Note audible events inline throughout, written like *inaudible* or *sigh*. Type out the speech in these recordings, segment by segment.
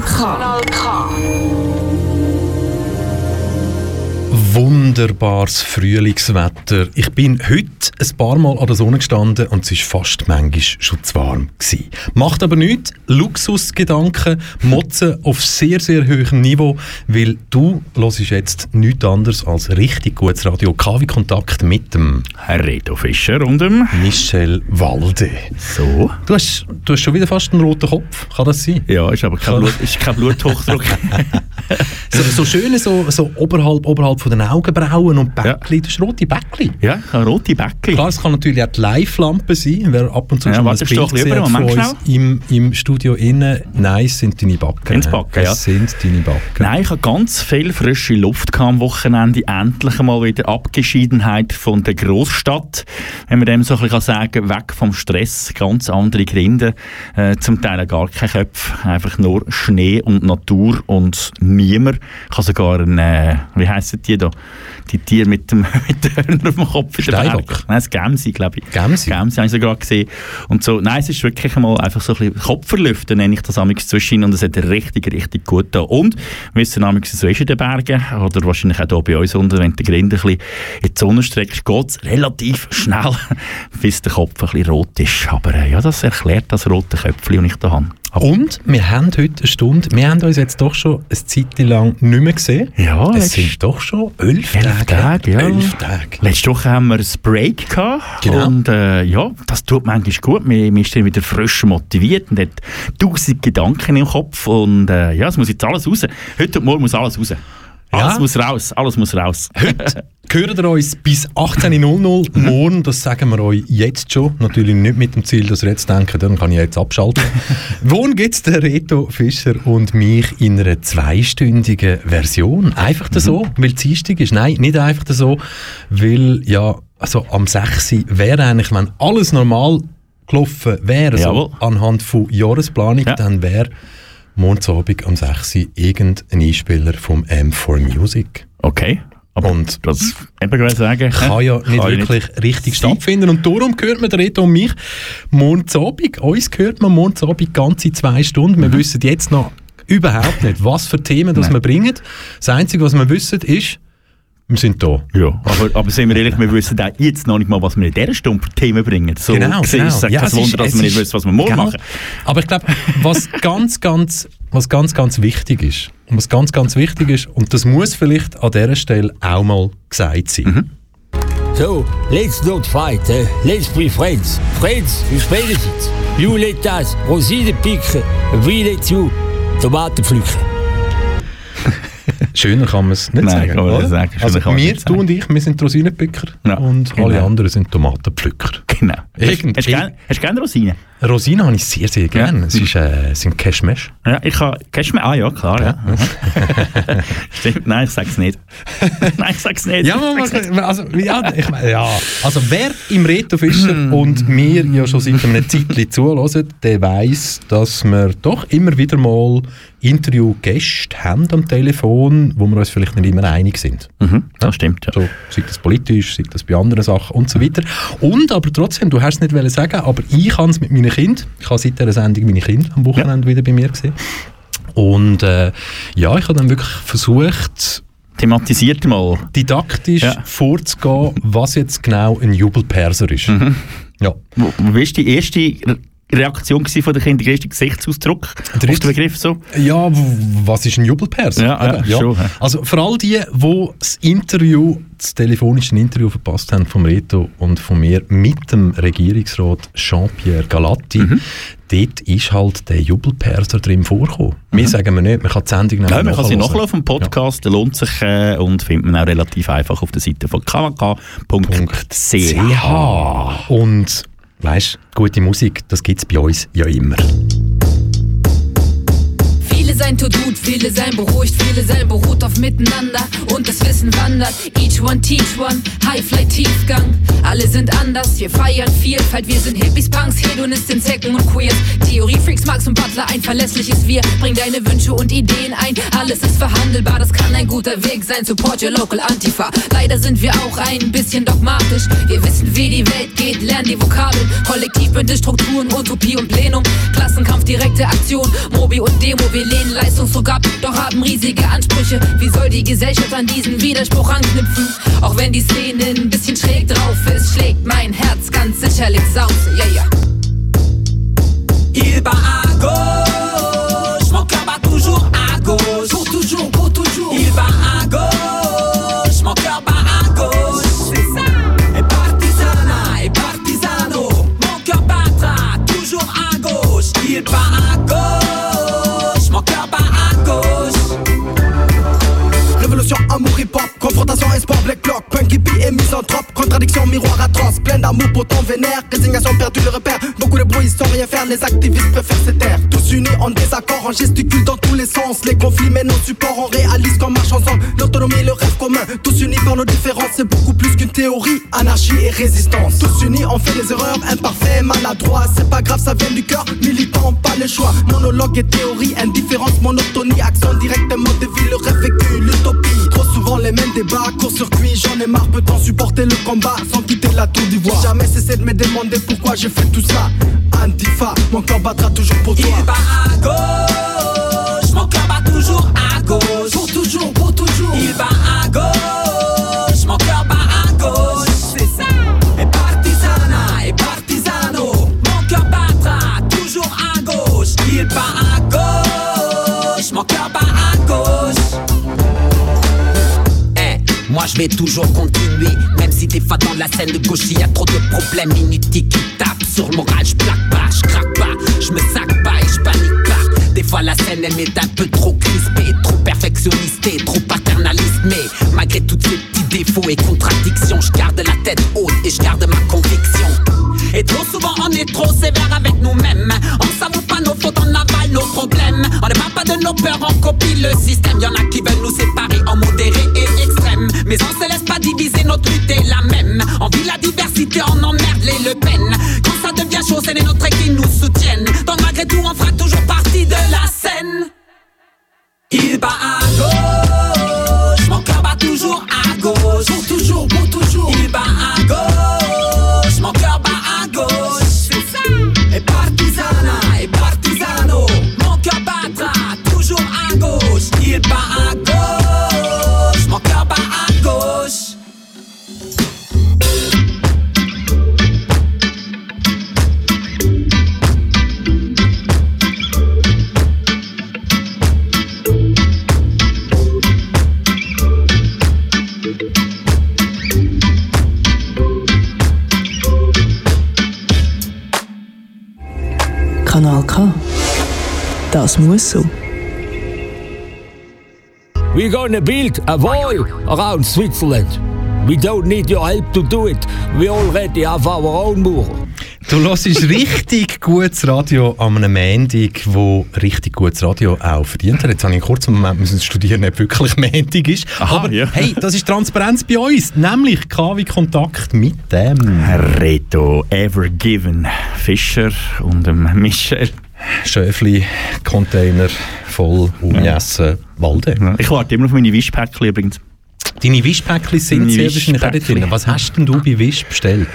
Kanal K. Wunderbares Frühlingswetter. Ich bin heute ein paar Mal an der Sonne gestanden und es war fast manchmal schon zu warm. Gewesen. Macht aber nichts. Luxusgedanken, Motzen auf sehr, sehr hohem Niveau, weil du hörst jetzt nichts anderes als richtig gutes Radio. KW Kontakt mit dem Herr Reto Fischer und dem Michel Walde. So. Du hast, du hast schon wieder fast einen roten Kopf. Kann das sein? Ja, ist aber kein, Blut, ist kein Bluthochdruck. *laughs* so, so schöne, so, so oberhalb, oberhalb von den Augenbrauen und Bäckli. Ja. Das ist rote Bäckli. Ja, ein rote Bäckli. Klar, es kann natürlich auch die Live-Lampe sein, wer ab und zu ja, schon mal ein Bild gesehen hat von uns im, im Studio innen. Nein, es sind deine Backen. Sind's Backen, ja. Es sind deine Backen. Nein, ich hatte ganz viel frische Luft am Wochenende. Endlich einmal wieder Abgeschiedenheit von der Großstadt. Wenn man dem so ein bisschen sagen kann, weg vom Stress, ganz andere Gründe. Äh, zum Teil gar keine Köpfe, einfach nur Schnee und Natur und niemand. Ich habe sogar einen, äh, wie heissen die da? Die Tiere *laughs* mit dem, Hörner auf dem Kopf in den? Bergen. Nein, das Gemsi, glaube ich. Gemsi? Gemsi habe ich sogar gesehen. Und so, nein, es ist wirklich einmal einfach so ein bisschen Kopfverlüften, nenne ich das amigs zwischen und es hat richtig, richtig gut getan. Und, wir wissen amigs, so ist in den Bergen, oder wahrscheinlich auch hier bei uns unten, wenn der Grind ein bisschen in die Sonne streckt, geht es relativ schnell, *laughs* bis der Kopf ein bisschen rot ist. Aber äh, ja, das erklärt das rote Köpfchen, das ich da habe. Und wir haben heute eine Stunde, wir haben uns jetzt doch schon eine Zeit lang nicht mehr gesehen. Ja, es sind doch schon elf, Elf Tage, ja. Elf Tage. Letzte Woche haben wir ein Break gehabt. Genau. Und äh, ja, das tut manchmal gut. Man, man ist dann wieder frisch motiviert und hat tausend Gedanken im Kopf. Und äh, ja, es muss jetzt alles raus. Heute und morgen muss alles raus. Alles Ja. muss raus, alles muss raus. Heute *laughs* hören ihr uns bis 18.00 Mhm. morgen, das sagen wir euch jetzt schon. Natürlich nicht mit dem Ziel, dass ihr jetzt denkt, dann kann ich jetzt abschalten. *laughs* Morgen gibt es den Reto Fischer und mich in einer zweistündigen Version. Einfach Mhm. so, weil es Dienstag ist. Nein, nicht einfach so, weil ja, also am 6. wäre eigentlich, wenn alles normal gelaufen wäre, so Jawohl. anhand von Jahresplanung, Ja. dann wäre Montagabend am 6. irgendein Einspieler vom M4 Music. Okay. Aber Und das eben sagen. kann ja nicht Kann wirklich richtig sein. stattfinden. Und darum hört man Reto und mich morgens Abend. Uns hört man morgens Abend ganze zwei Stunden. Wir wissen jetzt noch überhaupt nicht, was für Themen das wir bringen. Das Einzige, was wir wissen, ist, wir sind da. Ja, aber, aber sind wir ehrlich, wir wissen auch jetzt noch nicht mal, was wir in dieser Stunde für Themen bringen. So Genau, genau. ist es Ja, kein es ist- Wunder, dass es wir nicht ist- wissen, was wir morgen Genau. machen. Aber ich glaube, was *laughs* ganz, ganz, was ganz, ganz wichtig ist, und was ganz, ganz wichtig ist, und das muss vielleicht an dieser Stelle auch mal gesagt sein. Mhm. So, let's not fight, eh? let's be friends. Friends, wie spielen jetzt? You let us Rosinen picken, we let you Tomaten pflücken. *laughs* Schöner kann man es nicht Nein, sagen. nicht sagen. Also wir, du und ich, wir sind Rosinenpicker Ja, und genau. alle anderen sind Tomatenpflücker. Genau. Irgend- Hast du gern- hast du gerne Rosinen? Rosinen habe ich sehr, sehr gerne. Es ist, äh, es sind Cashmesh. Ja, ich kann. Mich? Ah ja, klar. Ja. *laughs* Stimmt, nein, ich sag's nicht. *laughs* nein, ich sag's nicht. Ja, man, man, also, ja, ich ja. Also wer im Reto Fischer und mir ja schon seit einem Zeitchen zuhören, der weiss, dass wir doch immer wieder mal Interviewgäste haben am Telefon, wo wir uns vielleicht nicht immer einig sind. Mhm, das stimmt, ja. So, sei das politisch, sei das bei anderen Sachen und so weiter. Und aber trotzdem, du hast es nicht wollen sagen, aber ich kann es mit meinen Kindern. Ich habe seit dieser Sendung meine Kinder am Wochenende wieder bei mir gesehen. Und äh, ja, ich habe dann wirklich versucht, Thematisiert mal. didaktisch Ja. vorzugehen, was jetzt genau ein Jubelperser ist. Mhm. Ja. Wo, wo ist die erste Reaktion von den Kindern, der Gesichtsausdruck Der auf den Begriff so? Ja, was ist ein Jubelperser? Ja, ja, schon, ja. Also für all die, die das Interview, das telefonische Interview verpasst haben vom Reto und von mir mit dem Regierungsrat Jean-Pierre Galatti, Mhm. dort ist halt der Jubelperser drin vorgekommen. Wir sagen wir nicht, man kann die Sendung Mhm. Ja, man kann sie nachlesen dem Podcast, der lohnt sich äh, und findet man auch relativ einfach auf der Seite von kanaka.ch. CH. Und weißt, gute Musik, das gibt es bei uns ja immer. Viele sein tut gut, viele sein beruhigt, viele sein beruht auf Miteinander und das Wissen wandert. Each one teach one, High Flight Tiefgang, alle sind anders. Wir feiern Vielfalt, wir sind Hippies, Punks, Hedonisten, Zecken und Queers. Theorie-Freaks, Marx und Butler, ein verlässliches Wir. Bring deine Wünsche und Ideen ein, alles ist verhandelbar, das kann ein guter Weg sein. Support your local Antifa. Leider sind wir auch ein bisschen dogmatisch. Wir wissen, wie die Welt geht, lernen die Vokabeln. Kollektivbünde, Strukturen, Utopie und Plenum. Klassenkampf, direkte Aktion, Mobi und Demo. Wir lehnen Leistungsdruck ab, doch haben riesige Ansprüche. Wie soll die Gesellschaft an diesen Widerspruch anknüpfen? Auch wenn die Szene ein bisschen schräg drauf ist, schlägt mein Herz ganz sicherlich Sause. Yeah, yeah. Il bat à gauche, mon cœur bat toujours à gauche. Pour toujours, pour toujours. Il bat à gauche, mon cœur bat à gauche. C'est ça. Et partisana, et partisano, mon cœur battra toujours à gauche. Il bat à gauche, vénère, résignation, perdu le repère, beaucoup de bruit sans rien faire, les activistes préfèrent se taire, tous unis en désaccord, on gesticule dans tous les sens, les conflits mènent au support, on réalise qu'on marche ensemble, l'autonomie, le rêve commun, tous unis par nos différences, c'est beaucoup plus qu'une théorie, anarchie et résistance, tous unis, on fait des erreurs, imparfaits, maladroits, c'est pas grave, ça vient du cœur, militant, pas le choix, monologue et théorie, indifférence, monotonie, action directement de vie, le rêve court-circuit, j'en ai marre, peut-on supporter le combat sans quitter la tour d'ivoire. Jamais cessé de me demander pourquoi j'ai fait tout ça. Antifa, mon corps battra toujours pour toi. Il Toujours continuer, même si des fois dans la scène de gauche y a trop de problèmes inutiles qui tapent sur le moral, je plaque pas, je craque pas, je me sac pas et je panique pas. Des fois la scène elle m'est un peu trop crispée, trop perfectionniste et trop paternaliste, mais malgré tous ces petits défauts et contradictions, je garde la tête haute et je garde ma conviction. Et trop souvent on est trop sévère avec nous-mêmes, on s'avoue pas nos fautes, on avale nos problèmes, on ne parle pas de nos peurs, on copie le système, y en a qui veulent nous séparer en modéré mais on se laisse pas diviser, notre lutte est la même, on vit la diversité, on emmerde les Le Pen, quand ça devient chaud, c'est les nôtres qui nous soutiennent, donc malgré tout on fera toujours partie de la scène. Il bat à gauche, mon cœur bat toujours à gauche. Pour toujours, pour toujours. Il bat à gauche, Muss so. We're gonna build a wall around Switzerland. We don't need your help to do it. We already have our own mur. Du hörst richtig gutes Radio an einem Montag, wo richtig gutes Radio auch verdient hat. Jetzt habe ich einen kurzen Moment müssen studieren, ob wirklich Montag ist. Aha, Aber ja. hey, das ist Transparenz bei uns, nämlich KW Kontakt mit dem Reto Evergiven Fischer und dem Michel. Schöfli-Container voll umgessen Walde. Ich warte immer auf meine Wischpäckchen übrigens. Deine Wischpäckchen sind sehr wahrscheinlich drin. Was hast denn du bei Wisch bestellt?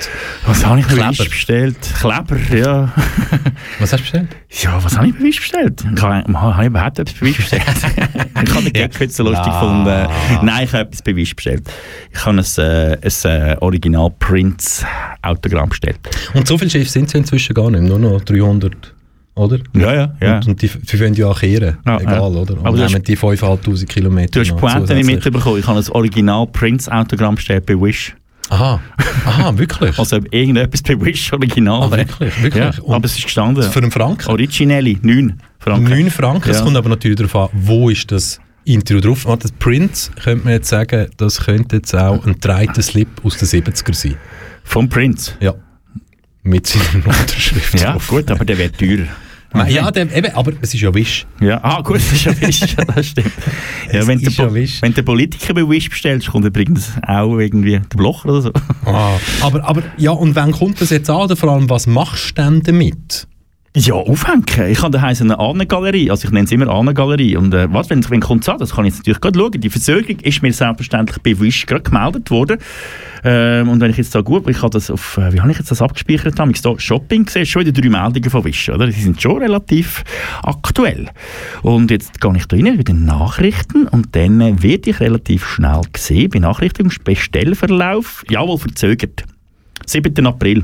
Was habe ich bei Kleber. Wisch bestellt? Kleber, ja. *laughs* Was hast du bestellt? ja, was habe ich bei Wisch bestellt? Ich habe, ich überhaupt etwas bei Wisch bestellt? *laughs* ich habe den Gag heute so lustig Ja. gefunden. Nein, ich habe etwas bei Wisch bestellt. Ich habe ein, äh, ein äh, Original Prince Autogramm bestellt. Und so viele Chefs sind es inzwischen gar nicht, nur noch 300, oder? Ja, ja, ja. Und, und die, die wollen ja auch kehren, Ja, egal, ja. oder? Und Aber hast- nehmen die 5'500 Kilometer Du hast Pointe nicht mitbekommen. Ich habe ein Original Prince Autogramm bestellt bei Wish. Aha, aha, wirklich? *laughs* Also irgendetwas bei Wish Original. Ah, wirklich, wirklich? Ja, Und aber es ist gestanden. Für einen Franken? Originelli, 9 Franken. 9 Franken, es Ja. kommt aber natürlich darauf an, wo ist das Intro drauf. Warte, das Prince, könnte man jetzt sagen, das könnte jetzt auch ein dreiter Slip aus den 70er sein. Vom Prince. Ja. Mit seiner *laughs* Unterschrift Ja, drauf. gut, aber der wäre teurer. Ja, der, eben, aber es ist ja Wisch. Ja, ah gut, das ist ja Wisch, *laughs* das stimmt. Ja, Es wenn, du ist ja Wisch. wenn du Politiker bei Wish bestellst, kommt übrigens auch irgendwie der Blocher oder so. Ah, aber, aber ja, und wann kommt das jetzt an? Oder vor allem, was machst du denn damit? Ja, aufhängen. Ich habe daheim so eine Ahnengalerie, also ich nenne es immer Ahnengalerie. Und äh, was, wenn, wenn kommt es an? Das kann ich jetzt natürlich gerade schauen. Die Verzögerung ist mir selbstverständlich bei Wish gerade gemeldet worden. Ähm, und wenn ich jetzt da gut, ich habe das auf, äh, wie habe ich jetzt das abgespeichert? Habe ich da Shopping gesehen, schon wieder drei Meldungen von Wish, oder? Die sind schon relativ aktuell. Und jetzt gehe ich da rein, wieder Nachrichten und dann äh, werde ich relativ schnell gesehen, Benachrichtigungsbestellverlauf, jawohl, verzögert. 7. April.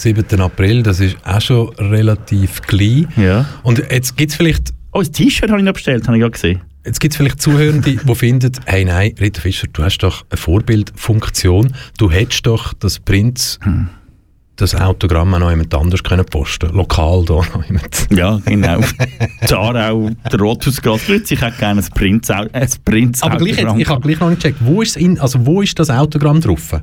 7. April, das ist auch schon relativ klein. Ja. Und jetzt gibt es vielleicht, Oh, ein T-Shirt habe ich noch bestellt, habe ich gerade gesehen. jetzt gibt's vielleicht Zuhörende, die finden, hey nein, Rita Fischer, du hast doch eine Vorbildfunktion, du hättest doch das Prinz, das Autogramm auch noch jemand anders können posten lokal da noch jemand. Ja, genau. Zarau, der Rothausgras grüßt ich hätte gerne ein Prinz, ein Prinz Aber gleich ich habe gleich noch nicht gecheckt, wo ist, in, also wo ist das Autogramm drauf?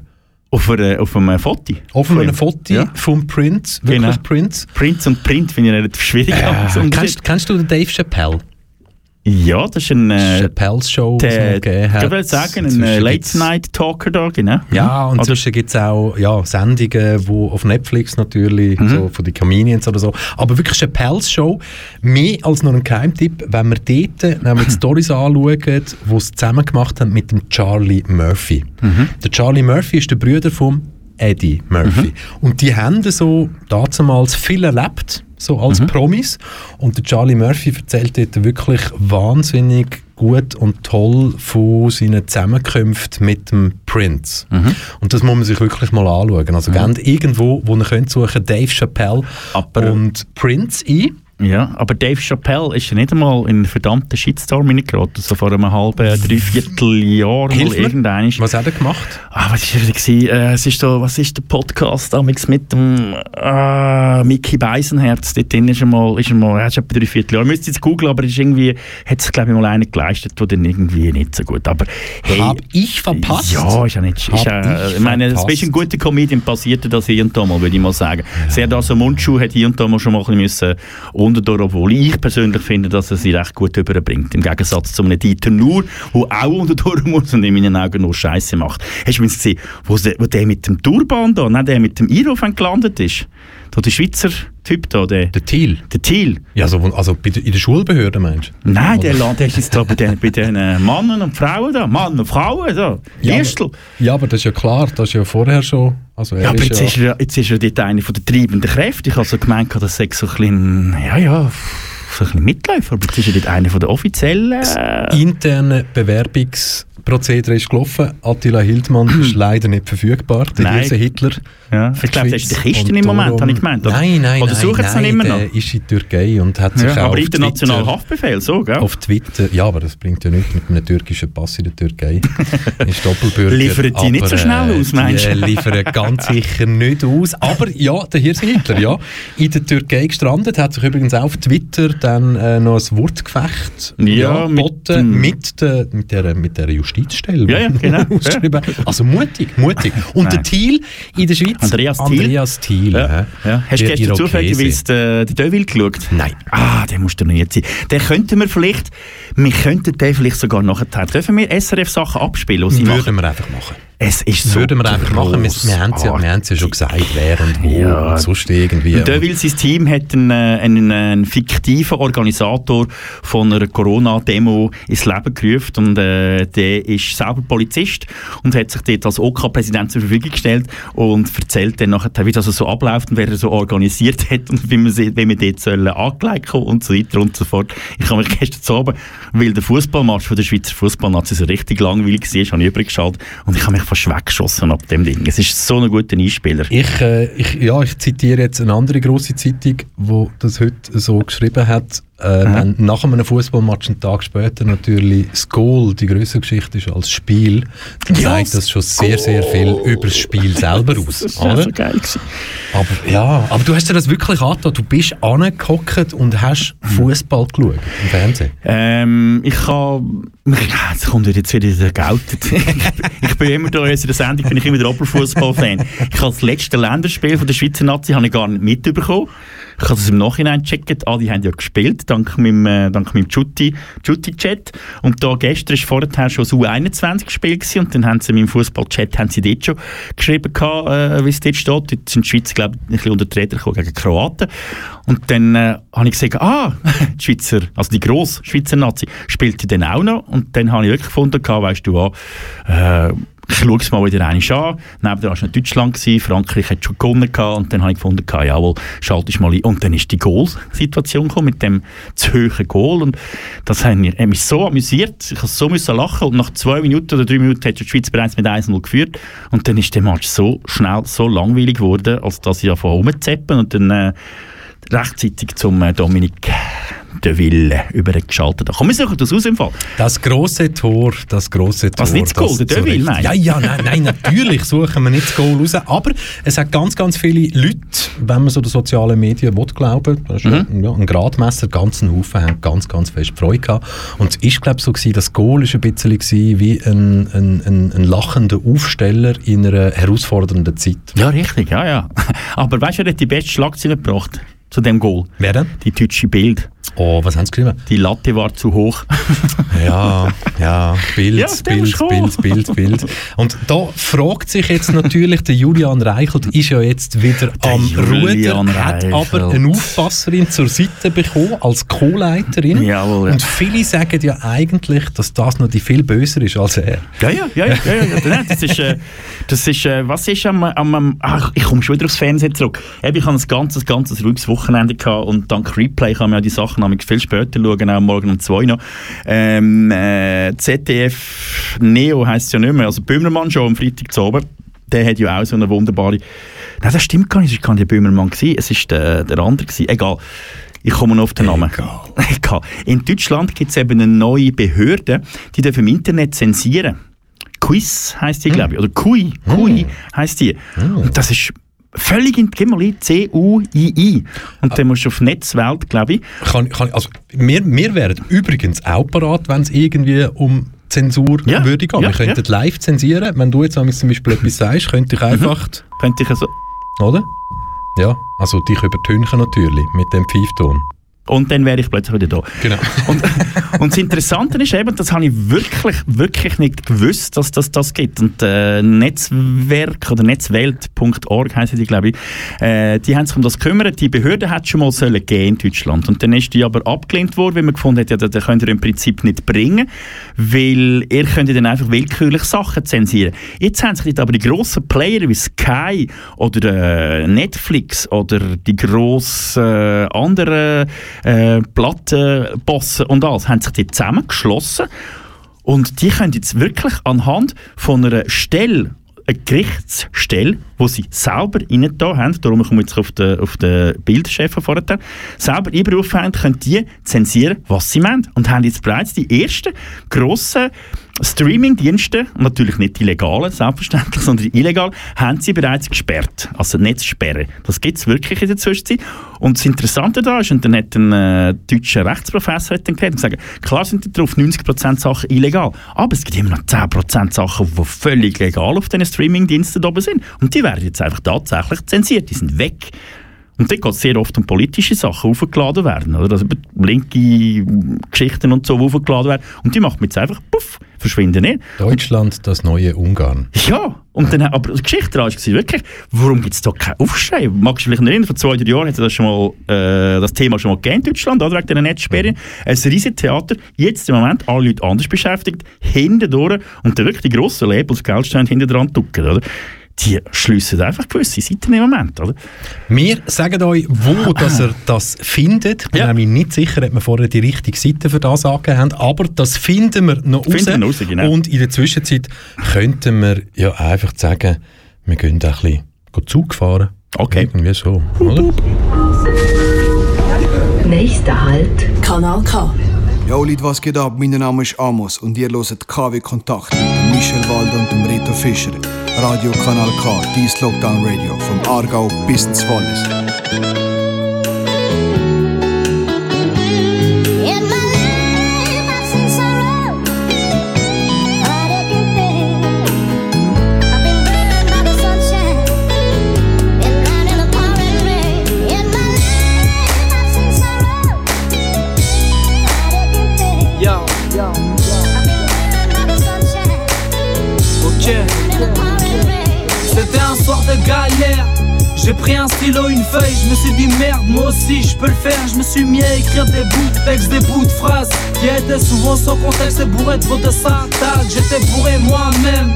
Auf, einer, auf einem Foto. Auf Von einem. Foto Ja. vom Prince, wirklich Genau. Prince. Prinz und Print finde ich relativ schwierig. Äh, *laughs* kennst, kennst du den Dave Chappelle? Ja, das ist ein... Äh, Chappelle's Show, die es gegeben ich würde sagen, ein äh, Late-Night-Talker da, genau. Ja, und Oder- inzwischen gibt es auch ja, Sendungen, wo auf Netflix natürlich, Mhm. so von den Comedians oder so. Aber wirklich Chappelle's Show, mehr als nur ein Geheimtipp, wenn wir dort nämlich *laughs* die Stories anschauen, die sie zusammen gemacht haben mit dem Charlie Murphy. Mhm. Der Charlie Murphy ist der Bruder von Eddie Murphy. Mhm. Und die haben so damals viel erlebt, so als Mhm. Promis. Und der Charlie Murphy erzählt dort wirklich wahnsinnig gut und toll von seinen Zusammenkünften mit dem Prince. Mhm. Und das muss man sich wirklich mal anschauen. Also gebt irgendwo, wo ihr könnt suchen, Dave Chappelle Aber- und Prince ein. Ja, aber Dave Chappelle ist ja nicht einmal in einen verdammten Shitstorm reingeraten, so vor einem halben, dreiviertel Jahr mal irgendein. Was hat er gemacht? Ah, was ist er? Äh, es ist so, was ist der Podcast damals mit dem äh, Mickey Beisenherz? Dort drin ist er mal, ist er mal, er ist etwa drei Vierteljahr. Ich müsste jetzt googeln, aber es ist irgendwie, hat sich glaube ich mal einer geleistet, der dann irgendwie nicht so gut. Aber hey, Hab ich verpasst? Ja, ist ja nicht. Ist, äh, ich ich meine, das ist ein guter Comedian passiert das hier und da mal, würde ich mal sagen. Sehr da so Mundschuh hat hier und da mal schon mal ein bisschen müssen unterdurch, obwohl ich persönlich finde, dass er sie recht gut überbringt. Im Gegensatz zu einem Dieter Nuhr, der auch unterdurch muss und in meinen Augen nur Scheiße macht. Hast du gesehen, wo, der, mit dem Turban da, nein, der mit dem Irofen gelandet ist? Da der Schweizer Typ da, der, Der Thiel. der Thiel. Ja, so, also bei der, in der Schulbehörde meinst du? Nein, der Oder- Land der ist jetzt da bei den, bei den äh, Männern und Frauen da. Mann und Frauen da. Ja, Erstl. aber, ja, aber das ist ja klar, das ist ja vorher schon. Also Ja, aber ist jetzt, ja, ist er, jetzt ist er dort einer von der treibenden Kräfte. Ich habe so gemeint, das sei so ein bisschen, ja, ja, so ein bisschen Mitläufer. Aber jetzt ist er dort einer der offiziellen... Äh, interne Bewerbungsprozedere ist gelaufen. Attila Hildmann *clears throat* ist leider nicht verfügbar. Der Nein. Hitler. ja, ich glaube, der ist in der Kiste im Moment, habe ich gemeint. Oder? Nein, nein, Oder nein. suchen sie ihn nein, immer noch? Der ist in die Türkei und hat sich Ja, auch aber international Twitter, Haftbefehl, so, gell? auf Twitter, ja, aber das bringt ja nichts mit einem türkischen Pass in der Türkei. *laughs* ist Doppelbürger. Liefern die nicht so schnell aus, meinst du? Die äh, liefern ganz sicher nicht aus. Aber ja, der Hirse Hitler, ja, in der Türkei gestrandet, hat sich übrigens auch auf Twitter dann äh, noch ein Wortgefecht Ja, mit geboten dem- mit, der, mit, der, mit der Justizstelle. Ja, ja, genau. *laughs* ausgeschrieben. Also mutig, mutig. Und der Nein. Thiel in der Schweiz? Andreas Thiel. Andreas Thiel. Ja, ja. Hast du Der gestern zufälligerweise äh, den Deville geschaut? Nein. Ah, den musst du noch nicht sehen. Den könnten wir vielleicht, wir könnten den vielleicht sogar nachher, dürfen wir SRF-Sachen abspielen, machen? Würden wir einfach machen. Es ist so Würden wir einfach machen. Wir, wir haben es ja, wir ja schon gesagt, wer und wo Ja. und sonst irgendwie. Und Deville, sein Team hat einen, äh, einen, einen fiktiven Organisator von einer Corona-Demo ins Leben gerufen und äh, der ist selber Polizist und hat sich dort als OK-Präsident zur Verfügung gestellt und erzählt dann nachher, wie das so abläuft und wer er so organisiert hat und wie man, wie man dort sollen angelegt kommen und so weiter und so fort. Ich habe mich gestern Abend, weil der Fußballmatch von der Schweizer Fußballnazi so richtig langweilig war, habe ich übergeschaltet und ich habe mich fast weggeschossen ab dem Ding. Es ist so ein guter Einspieler. Ich, äh, ich, ja, ich zitiere jetzt eine andere grosse Zeitung, die das heute so geschrieben hat. Äh, wenn nach einem Fußballmatch einen Tag später natürlich das Goal die größere Geschichte ist als Spiel, dann Ja, sagt das schon sehr, sehr viel über das Spiel selber *laughs* aus. Das war so geil. Gewesen. Aber ja, aber du hast dir das wirklich angetan. Du bist angehockt und hast Fußball geschaut im Fernsehen. Ähm, ich habe Jetzt kommt jetzt wieder der Geld. *laughs* ich bin immer da in der Sendung, bin ich immer der Oberfußball-Fan. Ich habe das letzte Länderspiel von der Schweizer Nazi habe ich gar nicht mitbekommen. Ich habe es im Nachhinein gecheckt. Alle haben ja gespielt, dank meinem, äh, dank meinem Jutti-Chat. Und da gestern war vorher schon das U21-Spiel und dann haben sie in meinem Fußball-Chat haben sie dort schon geschrieben, äh, wie es dort steht. Dort sind die Schweizer, glaube ich, ein bisschen unter Räder gegen Kroaten. Und dann äh, habe ich gesagt, ah, *laughs* die Schweizer, also die grosse Schweizer Nazi, spielt dann auch noch. Und dann habe ich wirklich gefunden, weißt du was, äh, ich schaue es mal wieder einmal an. Neben war noch Deutschland, gewesen, Frankreich hat schon gewonnen gehabt, und dann habe ich gefunden, jawohl, schalte ich mal ein. Und dann ist die Goal-Situation gekommen, mit dem zu hohen Goal. Und das hat mich, hat mich so amüsiert, ich musste so müssen lachen. Und nach zwei Minuten oder drei Minuten hat die Schweiz bereits mit 1-0 geführt. Und dann ist der Match so schnell, so langweilig geworden, als dass ich anfangen rumzuzappen und dann äh, rechtzeitig zum äh, Dominik der Wille übergeschaltet. Da kommen wir suchen das aus im Fall. Das große Tor, das große Tor. Was nicht das Goal, der Deville, nein? Ja, ja, nein, nein, natürlich *laughs* suchen wir nicht das Goal raus, aber es hat ganz, ganz viele Leute, wenn man so den sozialen Medien will, glauben, das ist mhm. ja, ein Gradmesser, ganzen Haufen haben ganz, ganz fest Freude gehabt. Und es ist, glaube ich, so gewesen, das Goal ist ein bisschen gewesen, wie ein, ein, ein, ein lachender Aufsteller in einer herausfordernden Zeit. Ja, richtig, ja, ja. *laughs* Aber weißt du, er hat die beste Schlagzeile gebracht zu dem Goal. Wer denn? Die deutsche Bild. Oh, was haben sie geschrieben? Die Latte war zu hoch. *laughs* ja, ja, Bild, ja, Bild, Bild, Bild, Bild. Und da fragt sich jetzt natürlich, der Julian Reichelt ist ja jetzt wieder der am Julian Ruder, hat aber eine Aufpasserin zur Seite bekommen als Co-Leiterin. Jawohl, ja. Und viele sagen ja eigentlich, dass das noch die viel böser ist als er. Ja, ja, ja, ja, ja, das ist, äh, das ist äh, was ist am, am, am ach, ich komme schon wieder aufs Fernsehen zurück. Ich hatte ein ganzes, ganzes ruhiges Wochenende gehabt und dank Replay kann man ja die Sachen nämlich viel später schauen, auch morgen um zwei noch. Ähm, äh, ZDF Neo heisst es ja nicht mehr, also Böhmermann schon am Freitag zu oben. Der hat ja auch so eine wunderbare... Nein, das stimmt gar nicht, es war gar nicht der Böhmermann, es war der, der andere. Gewesen. Egal. Ich komme noch auf den Namen. Egal. *laughs* Egal. In Deutschland gibt es eben eine neue Behörde, die darf im Internet zensieren. Quiz heisst die, glaube ich. Oder Kui. Kui mm. heisst die. Mm. Und das ist völlig in, mal ein, C-U-I-I. Und ah. dann musst du auf Netzwelt, glaube ich. Kann, kann, also, wir, wir wären übrigens auch parat, wenn es irgendwie um Zensur ja, würde gehen. Ja, wir könnten ja. live zensieren. Wenn du jetzt zum Beispiel etwas sagst, könnte ich mhm. einfach... Mhm. Könnte ich also... Oder? Ja, also dich übertünchen natürlich mit dem Pfeifton. Und dann wäre ich plötzlich wieder da. Genau. *laughs* Und, und das Interessante ist eben, das habe ich wirklich, wirklich nicht gewusst, dass das das gibt. Und äh, Netzwerk oder Netzwelt.org heißen die, glaube ich, äh, die haben sich um das gekümmert. Die Behörde hat schon mal sollen gehen in Deutschland. Und dann ist die aber abgelehnt worden, weil man gefunden hat, ja, das könnt ihr im Prinzip nicht bringen, weil ihr könnt dann einfach willkürlich Sachen zensieren. Jetzt haben sich aber die grossen Player wie Sky oder äh, Netflix oder die grossen äh, anderen äh, Plattenbossen und alles, haben sich die zusammengeschlossen. Und die können jetzt wirklich anhand von einer Stelle eine Gerichtsstelle, wo sie selber rein da haben, darum komme ich jetzt auf den, auf den Bildchef vorher, selber einberufen haben, können die zensieren, was sie meinen. Und haben jetzt bereits die ersten grossen Streaming-Dienste, natürlich nicht die legalen, selbstverständlich, sondern die illegalen, haben sie bereits gesperrt. Also Netzsperre. Das gibt es wirklich in der Zwischenzeit. Und das Interessante da ist, und dann hat ein äh, deutscher Rechtsprofessor dann gesagt, gesagt, klar sind drauf 90% Sachen illegal, aber es gibt immer noch 10% Sachen, die völlig legal auf diesen Streaming-Diensten oben sind. Und die werden jetzt einfach tatsächlich zensiert, die sind weg. Und dort geht sehr oft um politische Sachen, die aufgeladen werden. Oder? Also linke Geschichten und so, die aufgeladen werden. Und die macht man jetzt einfach, puff, verschwinden nicht. Deutschland, das neue Ungarn. Ja, und dann, aber die Geschichte war wirklich, warum gibt es da keinen Aufschrei? Magst du vielleicht nicht erinnern, vor zwei, drei Jahren hat das, schon mal, äh, das Thema schon mal gegeben in Deutschland, oder, wegen der Netzsperre. Mhm. Ein riesiges Theater, jetzt im Moment alle Leute anders beschäftigt, hinten durch und dann wirklich die grossen Labels, Geldsteine hinten dran ducken, oder? Die schliessen einfach gewisse Seiten im Moment, oder? Wir sagen euch, wo dass ihr das findet. Ich bin ja. nämlich nicht sicher, ob wir vorher die richtige Seite für das angegeben haben, aber das finden wir noch finden raus. raus genau. Und in der Zwischenzeit könnten wir ja einfach sagen, wir gehen ein bisschen Zug fahren. Okay. Irgendwie so, oder? Nächster Halt, Kanal K. Yo Leute, was geht ab? Mein Name ist Amos und ihr hört KW Kontakt mit Michel Walder und dem Reto Fischer. Radio Kanal K, dies Lockdown Radio, vom Aargau bis ins Wallis. J'ai pris un stylo, une feuille, je me suis dit merde, moi aussi je peux le faire. Je me suis mis à écrire des bouts de des bouts de phrases qui étaient souvent sans contexte et bourrés de syntaxe. J'étais bourré moi-même.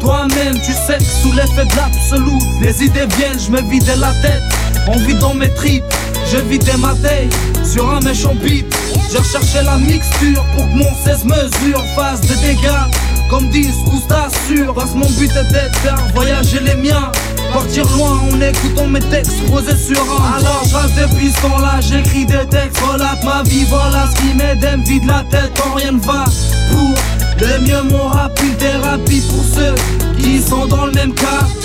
Toi-même, tu sais que sous l'effet de l'absolu, les idées viennent, je me vidais la tête. On vit dans mes tripes, je vidais ma taille sur un méchant beat. J'ai recherché la mixture pour que mon 16 mesures fasse des dégâts. Comme disent ou t'assure, parce que mon but était de faire voyager les miens. Partir loin en écoutant mes textes posés sur un Alors je depuis ce temps-là, j'écris des textes, relate ma vie, voilà ce qui m'aide, vide la tête quand rien ne va. Pour le mieux mon rap, une thérapie pour ceux qui sont dans le même cas.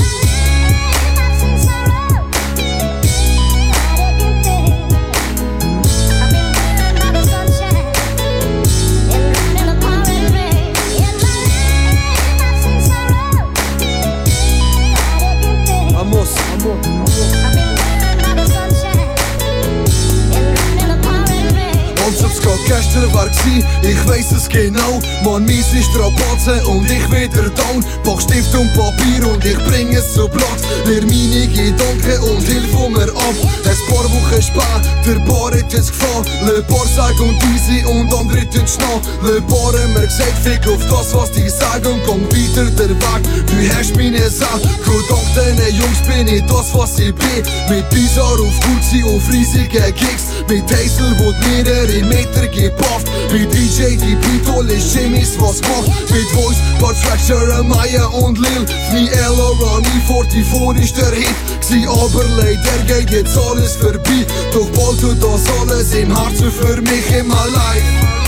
Gsi, ich weiss es genau. Man, mies ist Strapazen und ich wieder down. Pack Stift und Papier und ich bring es zu Blatt. Lehr meine Gedanken und hilf mir ab. Ein paar Wochen später, Bar hat es gefallen. Le Bar sagt und easy und andere tun schnell. Le Bar haben mir gesagt, fick auf das, was die sagen komm weiter der Weg. Du hast meine Sache, gut dank diesen Jungs bin ich das, was ich bin. Mit Bizarre auf Gucci, auf riesigen Gigs. Mit Hazelwood mehrere Meter gepafft. Mit DJ, die Beatole, Jimmys, was macht. Mit Voice, Bud Fracture, Maya und Lil. Fni Ella, Ronnie, 44 ist der Hit. Gsi aber leider geht jetzt alles vorbei. Doch bald tut das alles im Herzen für mich immer leid.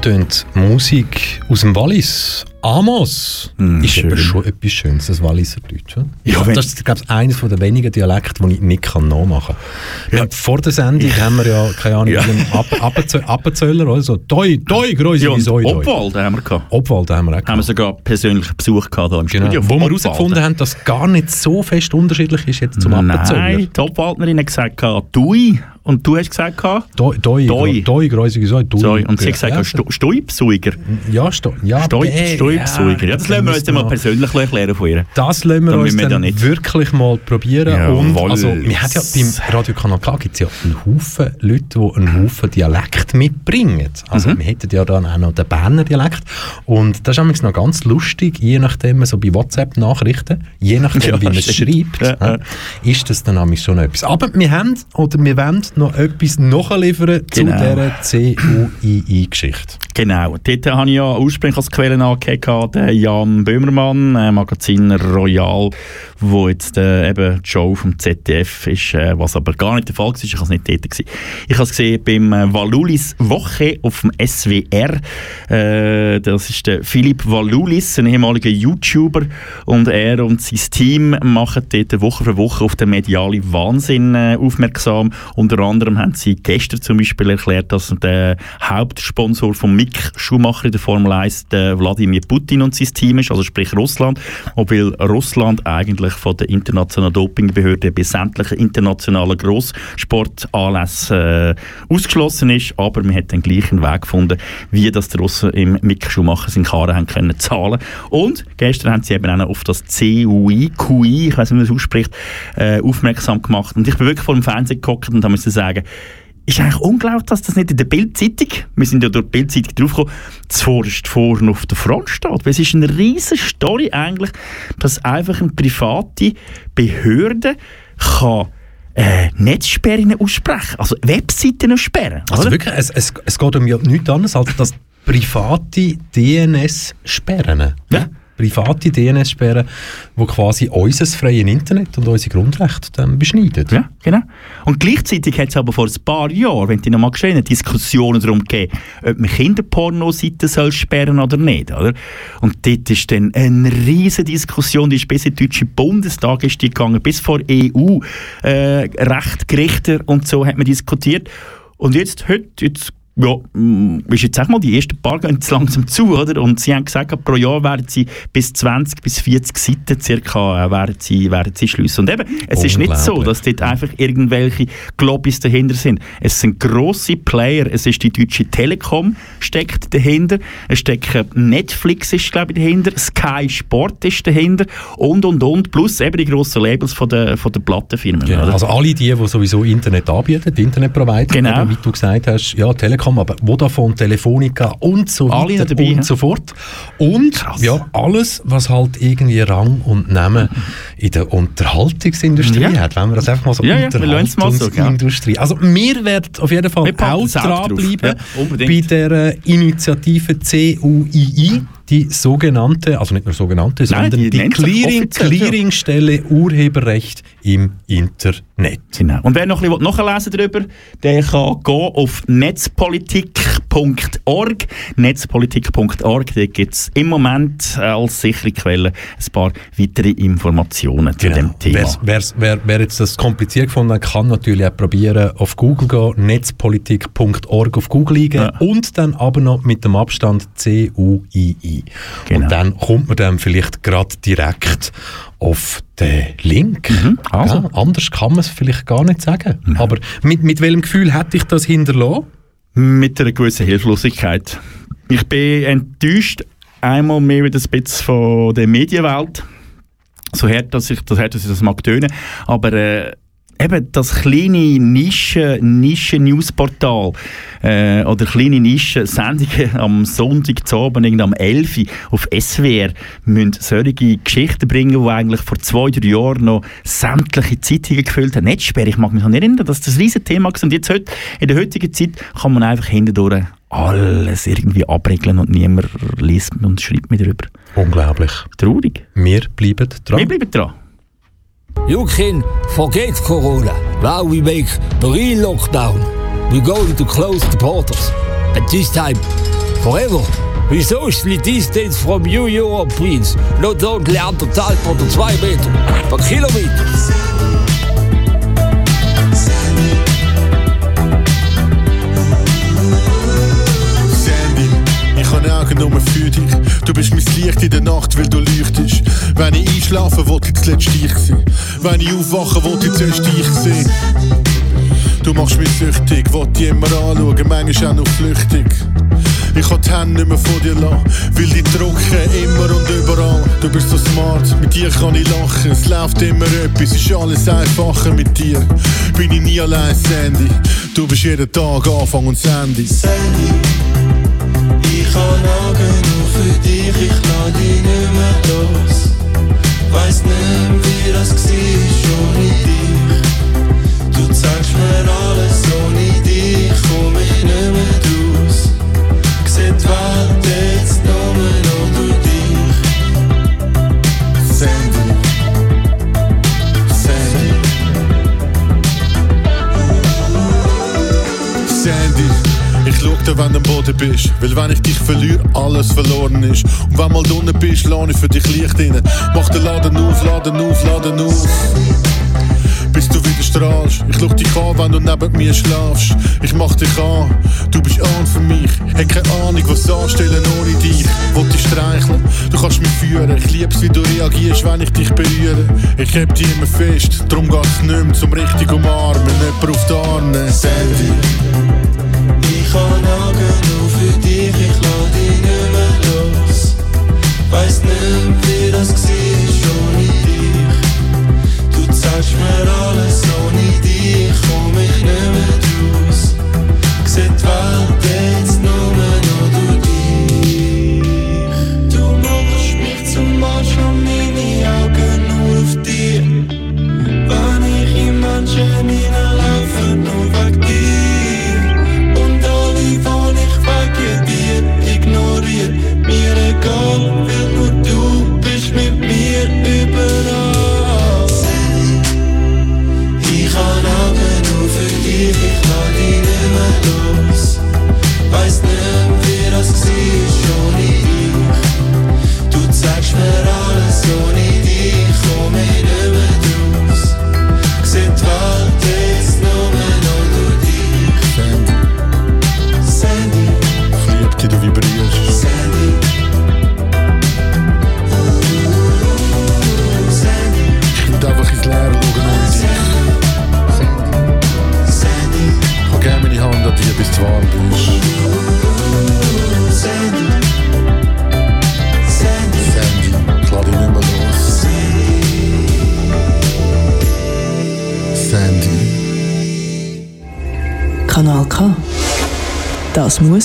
Tönt Musik aus dem Wallis. Amos Mm, ist schön. aber schon etwas Schönes, das Walliser Deutsch. oder? Ja, das ist, glaube ich, eines der wenigen Dialekte, die ich nicht kann nachmachen kann. Ja. Vor der Sendung haben wir ja, keine Ahnung, Ja. einen Ab Appenzö- Appenzöller, oder so. Doi, Doi, größer Ja, Soi, Doi. Obwalden haben wir gehabt. Obwalden haben wir auch Haben wir gehabt. sogar persönlichen Besuch gehabt hier im Genau. Studio. Wo von wir herausgefunden haben, dass es gar nicht so fest unterschiedlich ist jetzt zum Appenzöller. Nein, die Obwaldnerin hat gesagt, gehabt, Dui. Und du hast gesagt, gehabt, Doi, Doi, Doi. Wie Soi, Doi. Und sie hat gesagt, ja, ja, Stuipsuiger. Sto ja, Stuipsuiger. Ja, das lassen wir uns dann mal persönlich erklären von ihr. Das lassen wir Da uns wir dann nicht. wirklich mal probieren. Ja, und also, wir haben ja beim *laughs* Radiokanal K gibt es ja einen Haufen Leute, die einen Haufen Dialekt mitbringen. Also Mhm. wir hätten ja dann auch noch den Berner Dialekt. Und das ist übrigens noch ganz lustig, je nachdem, so bei WhatsApp-Nachrichten, je nachdem, Ja, wie man es schreibt, äh, ist das dann nämlich schon etwas. Aber wir haben, oder wir wollen noch etwas nachliefern Genau. zu dieser CUII-Geschichte. Genau, dort habe ich ja ursprünglich als Quellen angegeben, den Jan Böhmermann, äh, Magazin Royal, wo jetzt äh, eben die Show vom ZDF ist, äh, was aber gar nicht der Fall war, ich war es nicht dort. Gewesen. Ich habe es gesehen beim äh, Valulis Woche auf dem SWR. Äh, das ist der Philipp Valulis, ein ehemaliger YouTuber und er und sein Team machen dort Woche für Woche auf den medialen Wahnsinn äh, aufmerksam. Unter anderem haben sie gestern zum Beispiel erklärt, dass der Hauptsponsor von Mick Schumacher in der Formel 1 der Wladimir Putin und sein Team ist, also sprich Russland, obwohl Russland eigentlich von der internationalen Dopingbehörde bei sämtlichen internationalen Grosssportanlässen äh, ausgeschlossen ist, aber man hat den gleichen Weg gefunden, wie das die Russen im Mick Schumacher seinen Karren haben können zahlen. Und gestern haben sie eben auch auf das CUI, QI, ich weiß nicht, wie man das ausspricht, äh, aufmerksam gemacht. Und ich bin wirklich vor dem Fernsehen gehockt und da musste sagen, ist eigentlich unglaublich, dass das nicht in der Bildzeitung, wir sind ja durch die Bildzeitung draufgekommen, zuvorderst vorne auf der Front steht. Weil es ist eine riesige Story eigentlich, dass einfach eine private Behörde kann äh, Netzsperren aussprechen, also Webseiten aussperren. Also oder? wirklich, es, es, es geht um ja nichts anderes als das private DNS sperren. Ja. Private DNS sperren, wo quasi unser freies Internet und unsere Grundrechte dann beschneiden. Ja, genau. Und gleichzeitig hat es aber vor ein paar Jahren, wenn du noch mal geschehen Diskussionen darum gegeben, ob man Kinderpornoseiten soll sperren oder nicht, oder? Und dort ist dann eine riesige Diskussion, die ist bis in den deutschen Bundestag ist die gegangen, bis vor EU äh, Rechtgerichte und so hat man diskutiert. Und jetzt, heute, jetzt ja, mm, ist jetzt sag mal, die ersten paar gehen jetzt langsam zu, oder? Und sie haben gesagt, pro Jahr werden sie bis 20 bis 40 Seiten circa äh, werden sie, werden sie schliessen. Und eben, es ist nicht so, dass dort einfach irgendwelche Globis dahinter sind. Es sind grosse Player, es ist die Deutsche Telekom steckt dahinter, es steckt Netflix ist, glaube ich, dahinter, Sky Sport ist dahinter und, und, und, plus eben die grossen Labels von der, von der Plattenfirmen. Genau. Also alle die, die sowieso Internet anbieten, die Internetprovider, Genau. wie du gesagt hast, ja, Telekom, aber Vodafone, Telefonica und so Alle weiter dabei, und ja. so fort. Und Krass. ja, alles, was halt irgendwie Rang und Namen in der Unterhaltungsindustrie Ja. hat, wenn wir das einfach mal so Ja, ja. Unterhaltungsindustrie. Also wir werden auf jeden Fall Wir auch dranbleiben Ja, bei der äh, Initiative CUII, die sogenannte, also nicht nur sogenannte, Nein, sondern die die, Clearing. Clearingstelle Urheberrecht im Internet. Genau. Und wer noch ein bisschen nachlesen darüber, der kann gehen auf netzpolitik.org. Netzpolitik.org, da gibt es im Moment äh, als sichere Quelle ein paar weitere Informationen zu dem Thema. Wer's, wer, wer jetzt das kompliziert gefunden hat, kann natürlich auch probieren, auf Google gehen, netzpolitik.org auf Google eingeben Ja. und dann aber noch mit dem Abstand CUII. Genau. Und dann kommt man dann vielleicht gerade direkt auf den Link. also. Ja, anders kann man es vielleicht gar nicht sagen. Aber mit, mit welchem Gefühl hätte ich das hinterlassen? Mit einer gewissen Hilflosigkeit. Ich bin enttäuscht, einmal mehr wieder ein bisschen von der Medienwelt. So hart, dass ich, das hart, dass ich das mag tönen. Aber äh, eben das kleine Nische, Nischen-Newsportal äh, oder kleine Nischen-Sendungen am Sonntag zu Abend, am 11 Uhr auf SWR, müssen solche Geschichten bringen, die eigentlich vor zwei, drei Jahren noch sämtliche Zeitungen gefüllt haben. Netzsperre, ich mag mich noch erinnern, dass das ein riesen Thema war. Und jetzt heute, in der heutigen Zeit kann man einfach hindurch alles irgendwie abregeln und niemand liest und schreibt mehr darüber. Unglaublich. Traurig. Wir bleiben dran. Wir bleiben dran. You can forget Corona. Now we make the real lockdown. We're going to close the borders. And this time, forever. We socially distance from you Europeans. Not only anderthalb oder zwei Meter, but kilometers. Sandy, ich habe Augen nur für dich. Du bist mein Licht in der Nacht, weil du ich einschlafe, wollte ich zuletzt dich sehen. Wenn ich aufwache, wollte ich zuerst dich sehen. Du machst mich süchtig, wollte dich immer anschauen, manchmal auch noch flüchtig. Ich kann die Hände nicht mehr von dir lassen, will dich drucken, immer und überall. Du bist so smart, mit dir kann ich lachen. Es läuft immer etwas, ist alles einfacher mit dir. Bin ich nie allein, Sandy. Du bist jeden Tag Anfang und Sandy. Sandy, ich kann Augen nur für dich, ich lass dich nicht mehr los. Weiss nicht, wie das war ohne dich. Du zeigst mir alles, Dir, wenn du am Boden bist. Weil wenn ich dich verliere, alles verloren ist. Und wenn mal unten bist, lade ich für dich Licht rein. Mach den Laden auf, Laden auf, Laden auf. Bis du wieder strahlst. Ich schau dich an, wenn du neben mir schlafst. Ich mach dich an, du bist an für mich. Hab keine Ahnung, was anstellen ohne dich. Wollt dich streicheln, du kannst mich führen. Ich lieb's, wie du reagierst, wenn ich dich berühre. Ich heb dich immer fest, drum geht's nicht mehr zum richtig umarmen. Jemand auf die Arme. Sandy. Weiss nicht, wie das war ohne dich. Du zeigst mir alles, ohne dich komm ich nicht mehr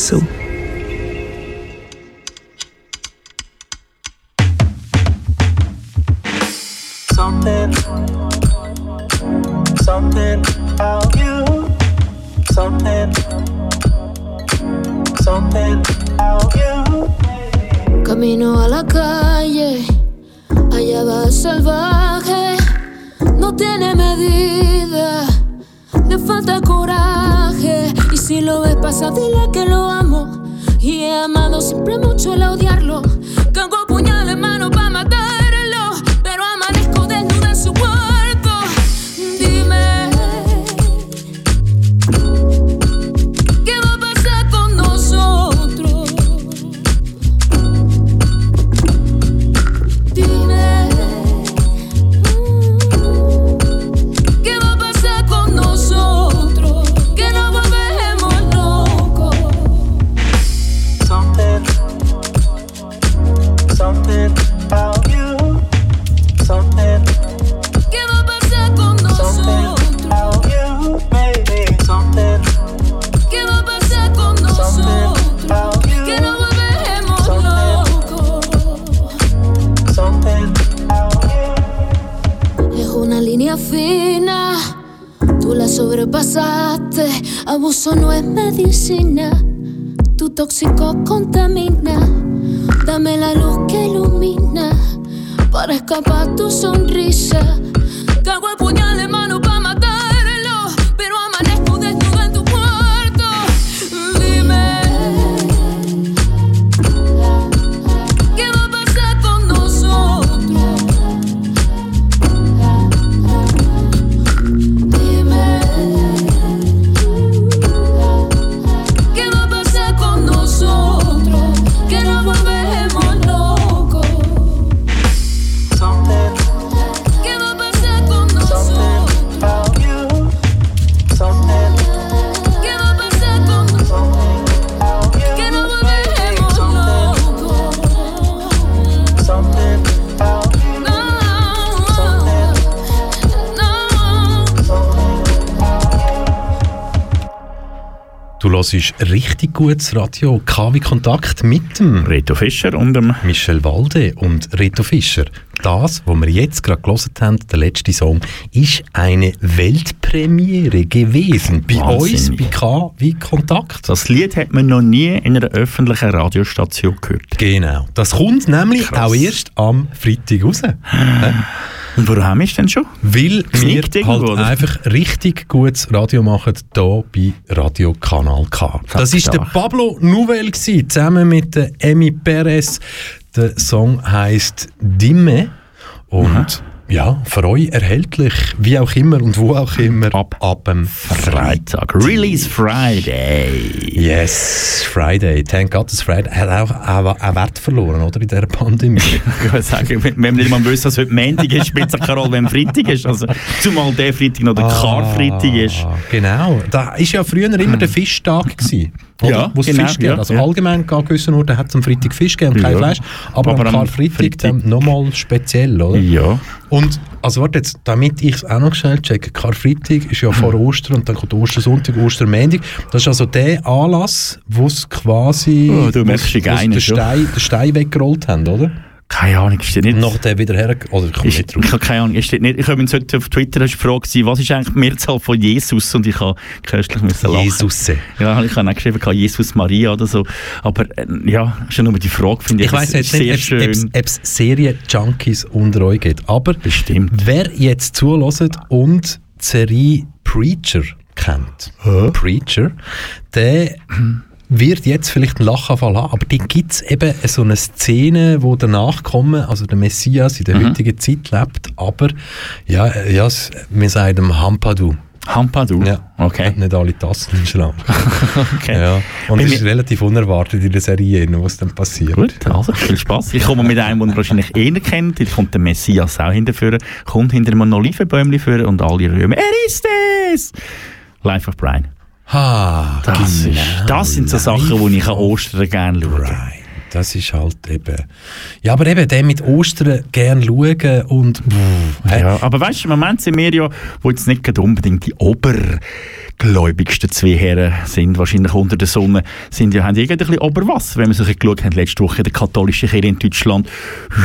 Das tóxico contamina. Dame la luz que ilumina para escapar tu sonrisa. Du hörst richtig gutes Radio. KW Kontakt mit dem Reto Fischer und dem Michel Walde und Reto Fischer. Das, was wir jetzt gerade gelesen haben, der letzte Song, ist eine Weltpremiere gewesen. Bei uns, Wahnsinnig. bei KW Kontakt. Das Lied hat man noch nie in einer öffentlichen Radiostation gehört. Genau. Das kommt nämlich Krass. auch erst am Freitag raus. Und warum haben wir es denn schon? Weil wir Knickt irgendwo, halt oder? einfach richtig gutes Radio machen, hier bei Radio Kanal K. Das ist der. Pablo Nouvel gewesen, zusammen mit der Emi Perez. Der Song heißt Dimme und ja, für euch erhältlich, wie auch immer und wo auch immer, ab, ab dem Freitag. Release Friday. Yes, Friday. Thank God, das Friday hat auch, auch, auch Wert verloren, oder, in dieser Pandemie. *laughs* Ich würde sagen, wenn wir nicht mal wissen, dass heute Montag ist, spielt es auch keine Rolle, wenn Freitag ist. Also, zumal der Freitag noch der Karfreitag ist. Ah, Genau. Da war ja früher immer der Fischtag. Gewesen, oder? Ja, Wo es genau, Fisch gibt. ja, also ja. allgemein an gewissen Orten hat es am Freitag Fisch gegeben und kein. Fleisch. Aber, Aber am Karfreitag Freitag- dann nochmal speziell, oder? Ja. Und, also warte jetzt, damit ich es auch noch schnell checke, Karfreitag ist ja vor Ostern und dann kommt Ostersonntag, Ostermäntig. Das ist also der Anlass, wo es quasi Oh, du merkst den. Stein, Stein weggerollt haben, oder? Keine Ahnung, steht nicht. Nach der wieder her... Oder ich komme Ist, nicht drauf. ich habe keine Ahnung, steht nicht. Ich habe mich heute auf Twitter eine Frage gewesen, was ist eigentlich die Mehrzahl von Jesus? Und ich habe köstlich müssen lachen. Jesusse. Ja, ich habe auch geschrieben, gehabt, Jesus Maria oder so. Aber äh, ja, schon nur die Frage finde ich, Ich weiss jetzt nicht, sehr schön. ob es Serien-Junkies unter euch gibt. Aber Bestimmt. wer jetzt zulässt und die Serie Preacher kennt, Preacher, der wird jetzt vielleicht einen Lachanfall haben, aber die gibt es eben so eine Szene, wo der Nachkomme, also der Messias in der Mhm. heutigen Zeit lebt, aber ja, ja wir sagen ihm Hampadu. Hampadu? Ja, Okay. hat nicht alle Tassen im Schrank. *laughs* okay. Ja. Und es ist relativ unerwartet in der Serie, was dann passiert. Gut, also viel Spaß. Ich komme mit einem, den ihr wahrscheinlich eh nicht kennt. Da kommt der Messias auch hinterführen, kommt hinter einem Olivenbäumchen führen und alle rühmen. Er ist es! Life of Brian. Ha, Das, ist, das sind so Sachen, die ich an Ostern gerne schaue. Right. Das ist halt eben. Ja, aber eben, der mit Ostern gern schauen und. Pff? Ja, aber weißt du, im Moment sind wir ja, wo jetzt nicht unbedingt die gläubigsten zwei Herren sind wahrscheinlich unter der Sonne, sind ja, haben irgendwie ein bisschen Oberwasser. Wenn wir sich geschaut haben, letzte Woche in der katholischen Kirche in Deutschland,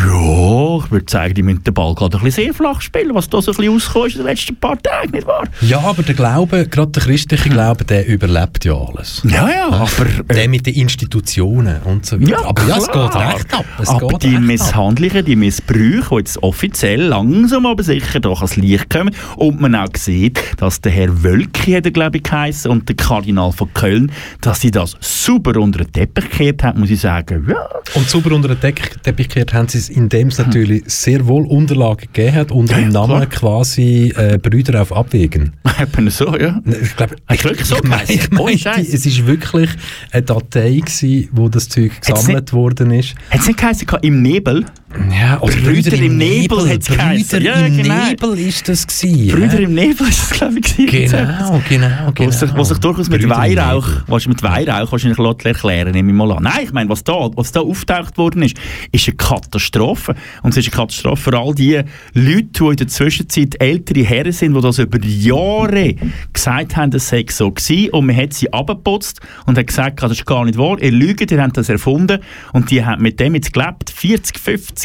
ja, ich würde sagen, die müssen den Ball gerade ein bisschen sehr flach spielen, was da so ein bisschen rausgekommen ist in den letzten paar Tagen, nicht wahr? Ja, aber der Glaube, gerade der christliche Glaube, der überlebt ja alles. Ja, ja, aber... Der mit den Institutionen und so weiter. Ja, aber ja, es klar. geht recht ab. Es aber die recht ab. Misshandlungen, die Missbrüche, die jetzt offiziell langsam aber sicher doch ans Licht kommen und man auch sieht, dass der Herr Wölki, hat glaube ich, geheissen, und der Kardinal von Köln, dass sie das super unter den Teppich gekehrt haben, muss ich sagen, ja. Und sauber unter den Teppich gekehrt haben sie es, indem es natürlich sehr wohl Unterlagen gegeben hat, unter dem Ja, Namen quasi äh, Brüder auf Abwägen. *laughs* Eben so, ja. Ich glaube, du wirklich so ich meine, geheißen? ich Ohne Scheiß. es ist wirklich eine Datei gewesen, wo das Zeug gesammelt worden ist. Hat es nicht geheißen, im Nebel? Ja, oder Brüder im Nebel hat's Brüder geheißen. Ja, im genau. Nebel ist das gewesen. Brüder ja. im Nebel ist das, glaube ich, gewesen. Genau, genau, genau. Wo sich, wo sich durchaus mit Brüder Weihrauch, Nebel. was mit Weihrauch wahrscheinlich erklären, nehme ich mal an. Nein, ich meine, was da, was da auftaucht worden ist, ist eine Katastrophe. Und es ist eine Katastrophe für all die Leute, die in der Zwischenzeit ältere Herren sind, die das über Jahre gesagt haben, das sei so gewesen. Und man hat sie abgeputzt und hat gesagt, das ist gar nicht wahr. Ihr lügt, ihr habt das erfunden. Und die haben mit dem jetzt gelebt, 40, 50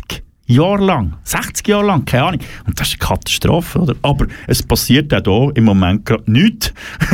Jahre lang, 60 Jahre lang, keine Ahnung. Und das ist eine Katastrophe, oder? Aber es passiert auch hier im Moment gerade nichts.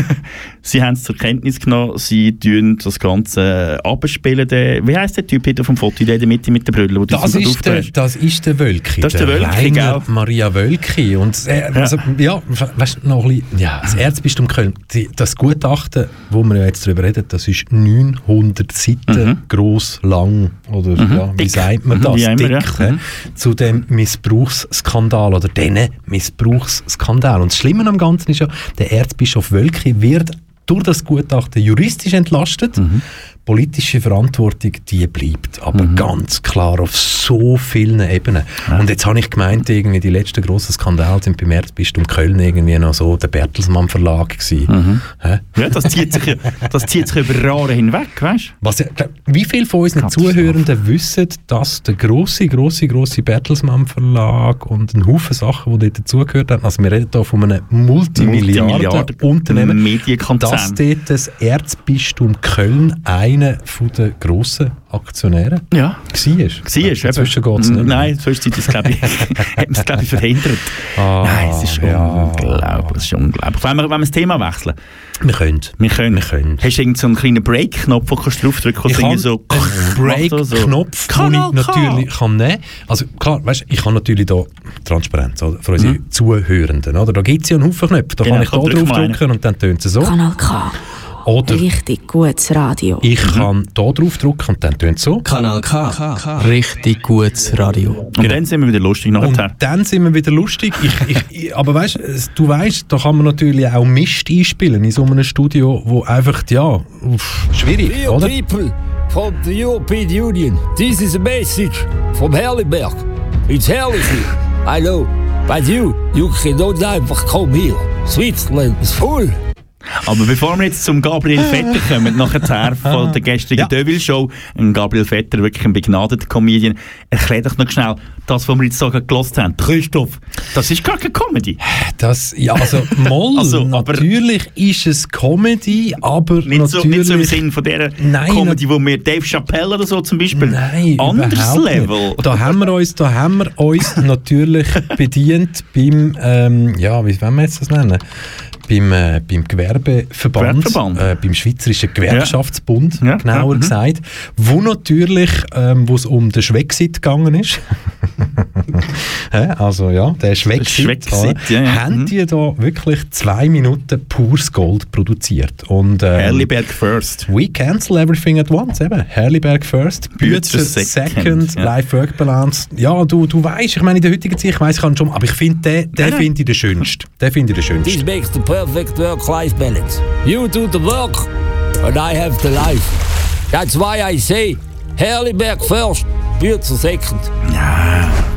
*laughs* sie haben es zur Kenntnis genommen, sie tun das Ganze abspielen. Der, wie heisst der Typ hinter vom Foto, der in der Mitte mit der Brille, du Das so ist, der, das ist der Wölki. Das ist der Wölki, Rainer gell? Maria Wölki. Und äh, also, ja, weißt du, noch ein bisschen, ja, das Erzbistum Köln, die, das Gutachten, wo wir ja jetzt darüber reden, das ist 900 Seiten groß, lang, oder ja, wie Dick. sagt man Mhm, das? immer, Dick, ja. Mhm. Zu dem Missbrauchsskandal oder diesen Missbrauchsskandal. Und das Schlimme am Ganzen ist ja, der Erzbischof Wölki wird durch das Gutachten juristisch entlastet. Mhm. Politische Verantwortung, die bleibt. Aber ganz klar auf so vielen Ebenen. Und jetzt habe ich gemeint, irgendwie die letzten grossen Skandale sind beim Erzbistum Köln irgendwie noch so der Bertelsmann Verlag gewesen. Hä? Ja, das zieht sich, das zieht sich über Jahre hinweg, weißt Was, ja, wie viele von unseren. Zuhörenden wissen, dass der grosse, grosse, grosse Bertelsmann Verlag und ein Haufen Sachen, die dort dazugehört haben, also wir reden hier von einem Multimilliarden-Unternehmen, dass dort das Erzbistum Köln einer von den grossen Aktionären Ja. Siehst Inzwischen geht es nicht mehr. Nein, zwischenzeit ist glaube ich, *laughs* hat man es, glaube ich, verhindert. Ah, Nein, es ist ja. unglaublich. Es ist unglaublich. Wenn wir, wenn wir das Thema wechseln. Wir können. Wir können. Wir können. Hast du irgendeinen so einen kleinen Break-Knopf, wo kannst du draufdrücken kannst? Ich habe so einen Break-Knopf, den ich natürlich kann nehmen kann. Also klar, weißt, ich habe natürlich da Transparenz oder, für unsere Zuhörenden. Oder? Da gibt es ja einen Haufen Knöpfe. Da Genau, kann ich da komm, drück drauf mal drücken und dann tönt es so. Kanal K. Oder Richtig gutes Radio. ich kann da drauf drücken und dann tönt es so. Kanal K. Richtig gutes Radio. Und dann sind wir wieder lustig Und nachher. dann sind wir wieder lustig. Ich, ich, *laughs* ich, aber weißt du weißt, da kann man natürlich auch Mist einspielen in so einem Studio, wo einfach, ja, uff, schwierig, Dear oder? people from the European Union, this is a message from Herliberg. It's herrlich here, I know. But you, you cannot einfach come here. Switzerland is full. Aber bevor wir jetzt zum Gabriel Vetter kommen, nachher von der gestrigen Ja. Deville Show, ein Gabriel Vetter, wirklich ein begnadeter Comedian, erklär doch noch schnell, das, was wir jetzt so gelost haben. Christoph, das ist gar keine Comedy. Das, ja, also, Moll, *laughs* Also, natürlich ist es Comedy, aber Nicht so, natürlich... nicht so im Sinn von der Nein, Comedy, wo wir Dave Chappelle oder so zum Beispiel. Nein, Anderes Level. Da haben wir uns, da haben wir uns *laughs* natürlich bedient beim, ähm, ja, wie wollen wir jetzt das nennen? Beim, äh, beim Gewerbeverband, Gewerbeverband. Äh, beim Schweizerischen Gewerkschaftsbund, Ja, genauer ja, mhm. gesagt, wo natürlich, ähm, wo es um den Schwexit gegangen ist, *laughs* also ja, der Schwexit, Schwexit, ja, ja. haben Mhm. die da wirklich zwei Minuten pures Gold produziert. Und, ähm, Herliberg first. We cancel everything at once, eben. Herliberg first, Bützer second, second, ja. Life-Work-Balance. Ja, du, du weißt, ich meine, in der heutigen Zeit, ich weiss, ich kann schon, aber ich finde, den, den finde ich den schönsten. Den finde ich den schönsten. Perfect work-life balance. You do the work, and I have the life. That's why I say, Herliberg first, Bützer second.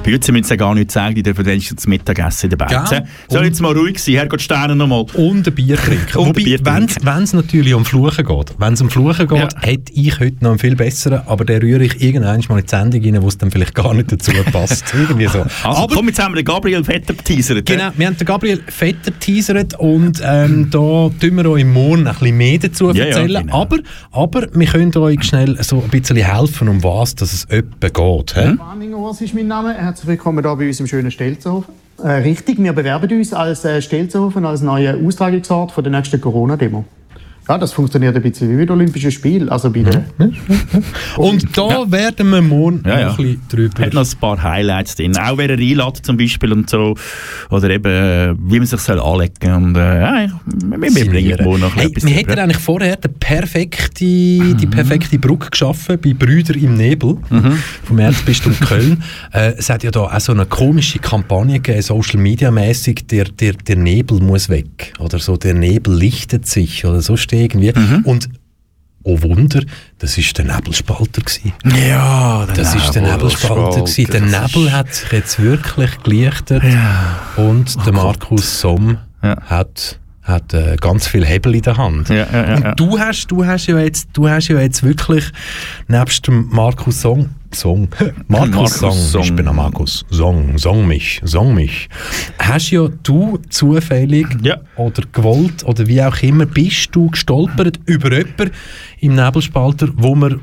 Bütze müssen ja gar nichts sagen, die dürfen wenigstens Mittagessen in der. Gell? Soll jetzt mal ruhig sein, Herrgott Sterne nochmal. Und ein Bier trinken. Und Wobei, wenn es natürlich um Fluchen geht, wenn es um Fluchen geht, Ja. hätte ich heute noch einen viel besseren, aber den rühre ich irgendwann mal in die Sendung rein, wo es dann vielleicht gar nicht dazu passt. *laughs* Irgendwie so. Also, aber komm, jetzt haben wir den Gabriel Vetter geteasert. Genau, wir haben den Gabriel Vetter teasert und ähm, da tun wir euch morgen ein bisschen mehr dazu Ja, ja, erzählen. genau. aber, aber wir können euch schnell so ein bisschen helfen, um was dass es etwa geht. hä? Manninger ist mein Name. Herzlich willkommen hier bei uns im schönen Stelzerhofen. Äh, richtig, wir bewerben uns als äh, Stelzerhofen als neuer Austragungsort für die nächste Corona-Demo. Ja, das funktioniert ein bisschen wie bei den Olympischen Spielen. Also bei den Und da werden wir morgen Ja, ja. noch ein bisschen drüber Hat noch ein paar Highlights drin. Auch wer er einlädt zum Beispiel und so. Oder eben, äh, wie man sich soll anlegen Und äh, ja, wir, wir bringen morgen noch Hey, etwas wir hätten eigentlich vorher die perfekte, die perfekte Brücke geschaffen bei Brüder im Nebel vom Erzbistum Köln. *laughs* Äh, es hat ja da auch so eine komische Kampagne gegeben, Social Media mäßig, der, der, der Nebel muss weg oder so, der Nebel lichtet sich oder so steht irgendwie. Und Oh Wunder, das ist der Nebelspalter gewesen. Ja, der Das ist der Nebelspalter gewesen. Der Nebel hat sich jetzt wirklich gelichtet und der Markus Somm hat hat äh, ganz viel Hebel in der Hand. Ja, ja, ja, und ja. du hast, du hast ja jetzt, du hast ja jetzt wirklich nebst dem Markus Song, Song, *laughs* Markus, Markus Song, Song. ich bin der Markus, Song, Song mich, Song mich. Hast ja du zufällig Ja. oder gewollt oder wie auch immer bist du gestolpert über jemanden im Nebelspalter, wo wir,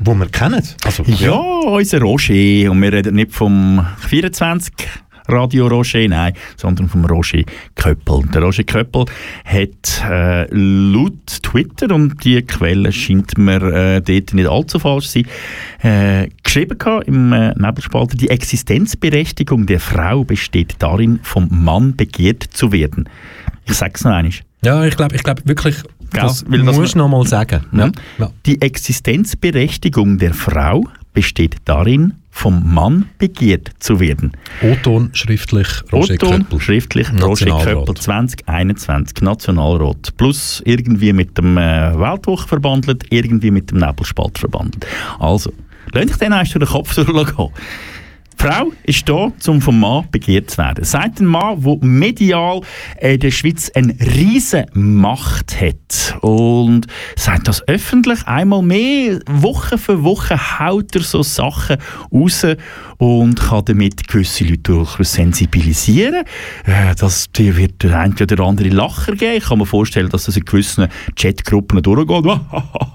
wo wir kennen? Also, Ja, unser Roger. Und wir reden nicht vom 24 Radio Roger, nein, sondern vom Roger Köppel. Der Roger Köppel hat äh, laut Twitter, und die Quelle scheint mir äh, dort nicht allzu falsch zu sein, äh, geschrieben gehabt im äh, Nebelspalter, die Existenzberechtigung der Frau besteht darin, vom Mann begehrt zu werden. Ich sage es noch einmal. Ja, ich glaube ich glaub wirklich, Gell? das Weil das musst du noch mal sagen. Ja. Ja. Die Existenzberechtigung der Frau besteht darin, vom Mann begehrt zu werden. O-Ton schriftlich Roger Köppel. schriftlich Roger. Köppel 2021, Nationalrat. Plus irgendwie mit dem äh, Weltwoche verbandelt, irgendwie mit dem Nebelspalt verbandelt. Also, lasst euch den erst durch den Kopf *laughs* durchgehen. Frau ist da, um vom Mann begehrt zu werden. Seit ein Mann, der medial in der Schweiz eine riesen Macht hat und sagt das öffentlich einmal mehr, Woche für Woche haut er so Sachen raus und kann damit gewisse Leute durchaus sensibilisieren. Äh, Das wird der eine oder andere Lacher geben. Ich kann mir vorstellen, dass das in gewissen Chatgruppen durchgeht. *laughs*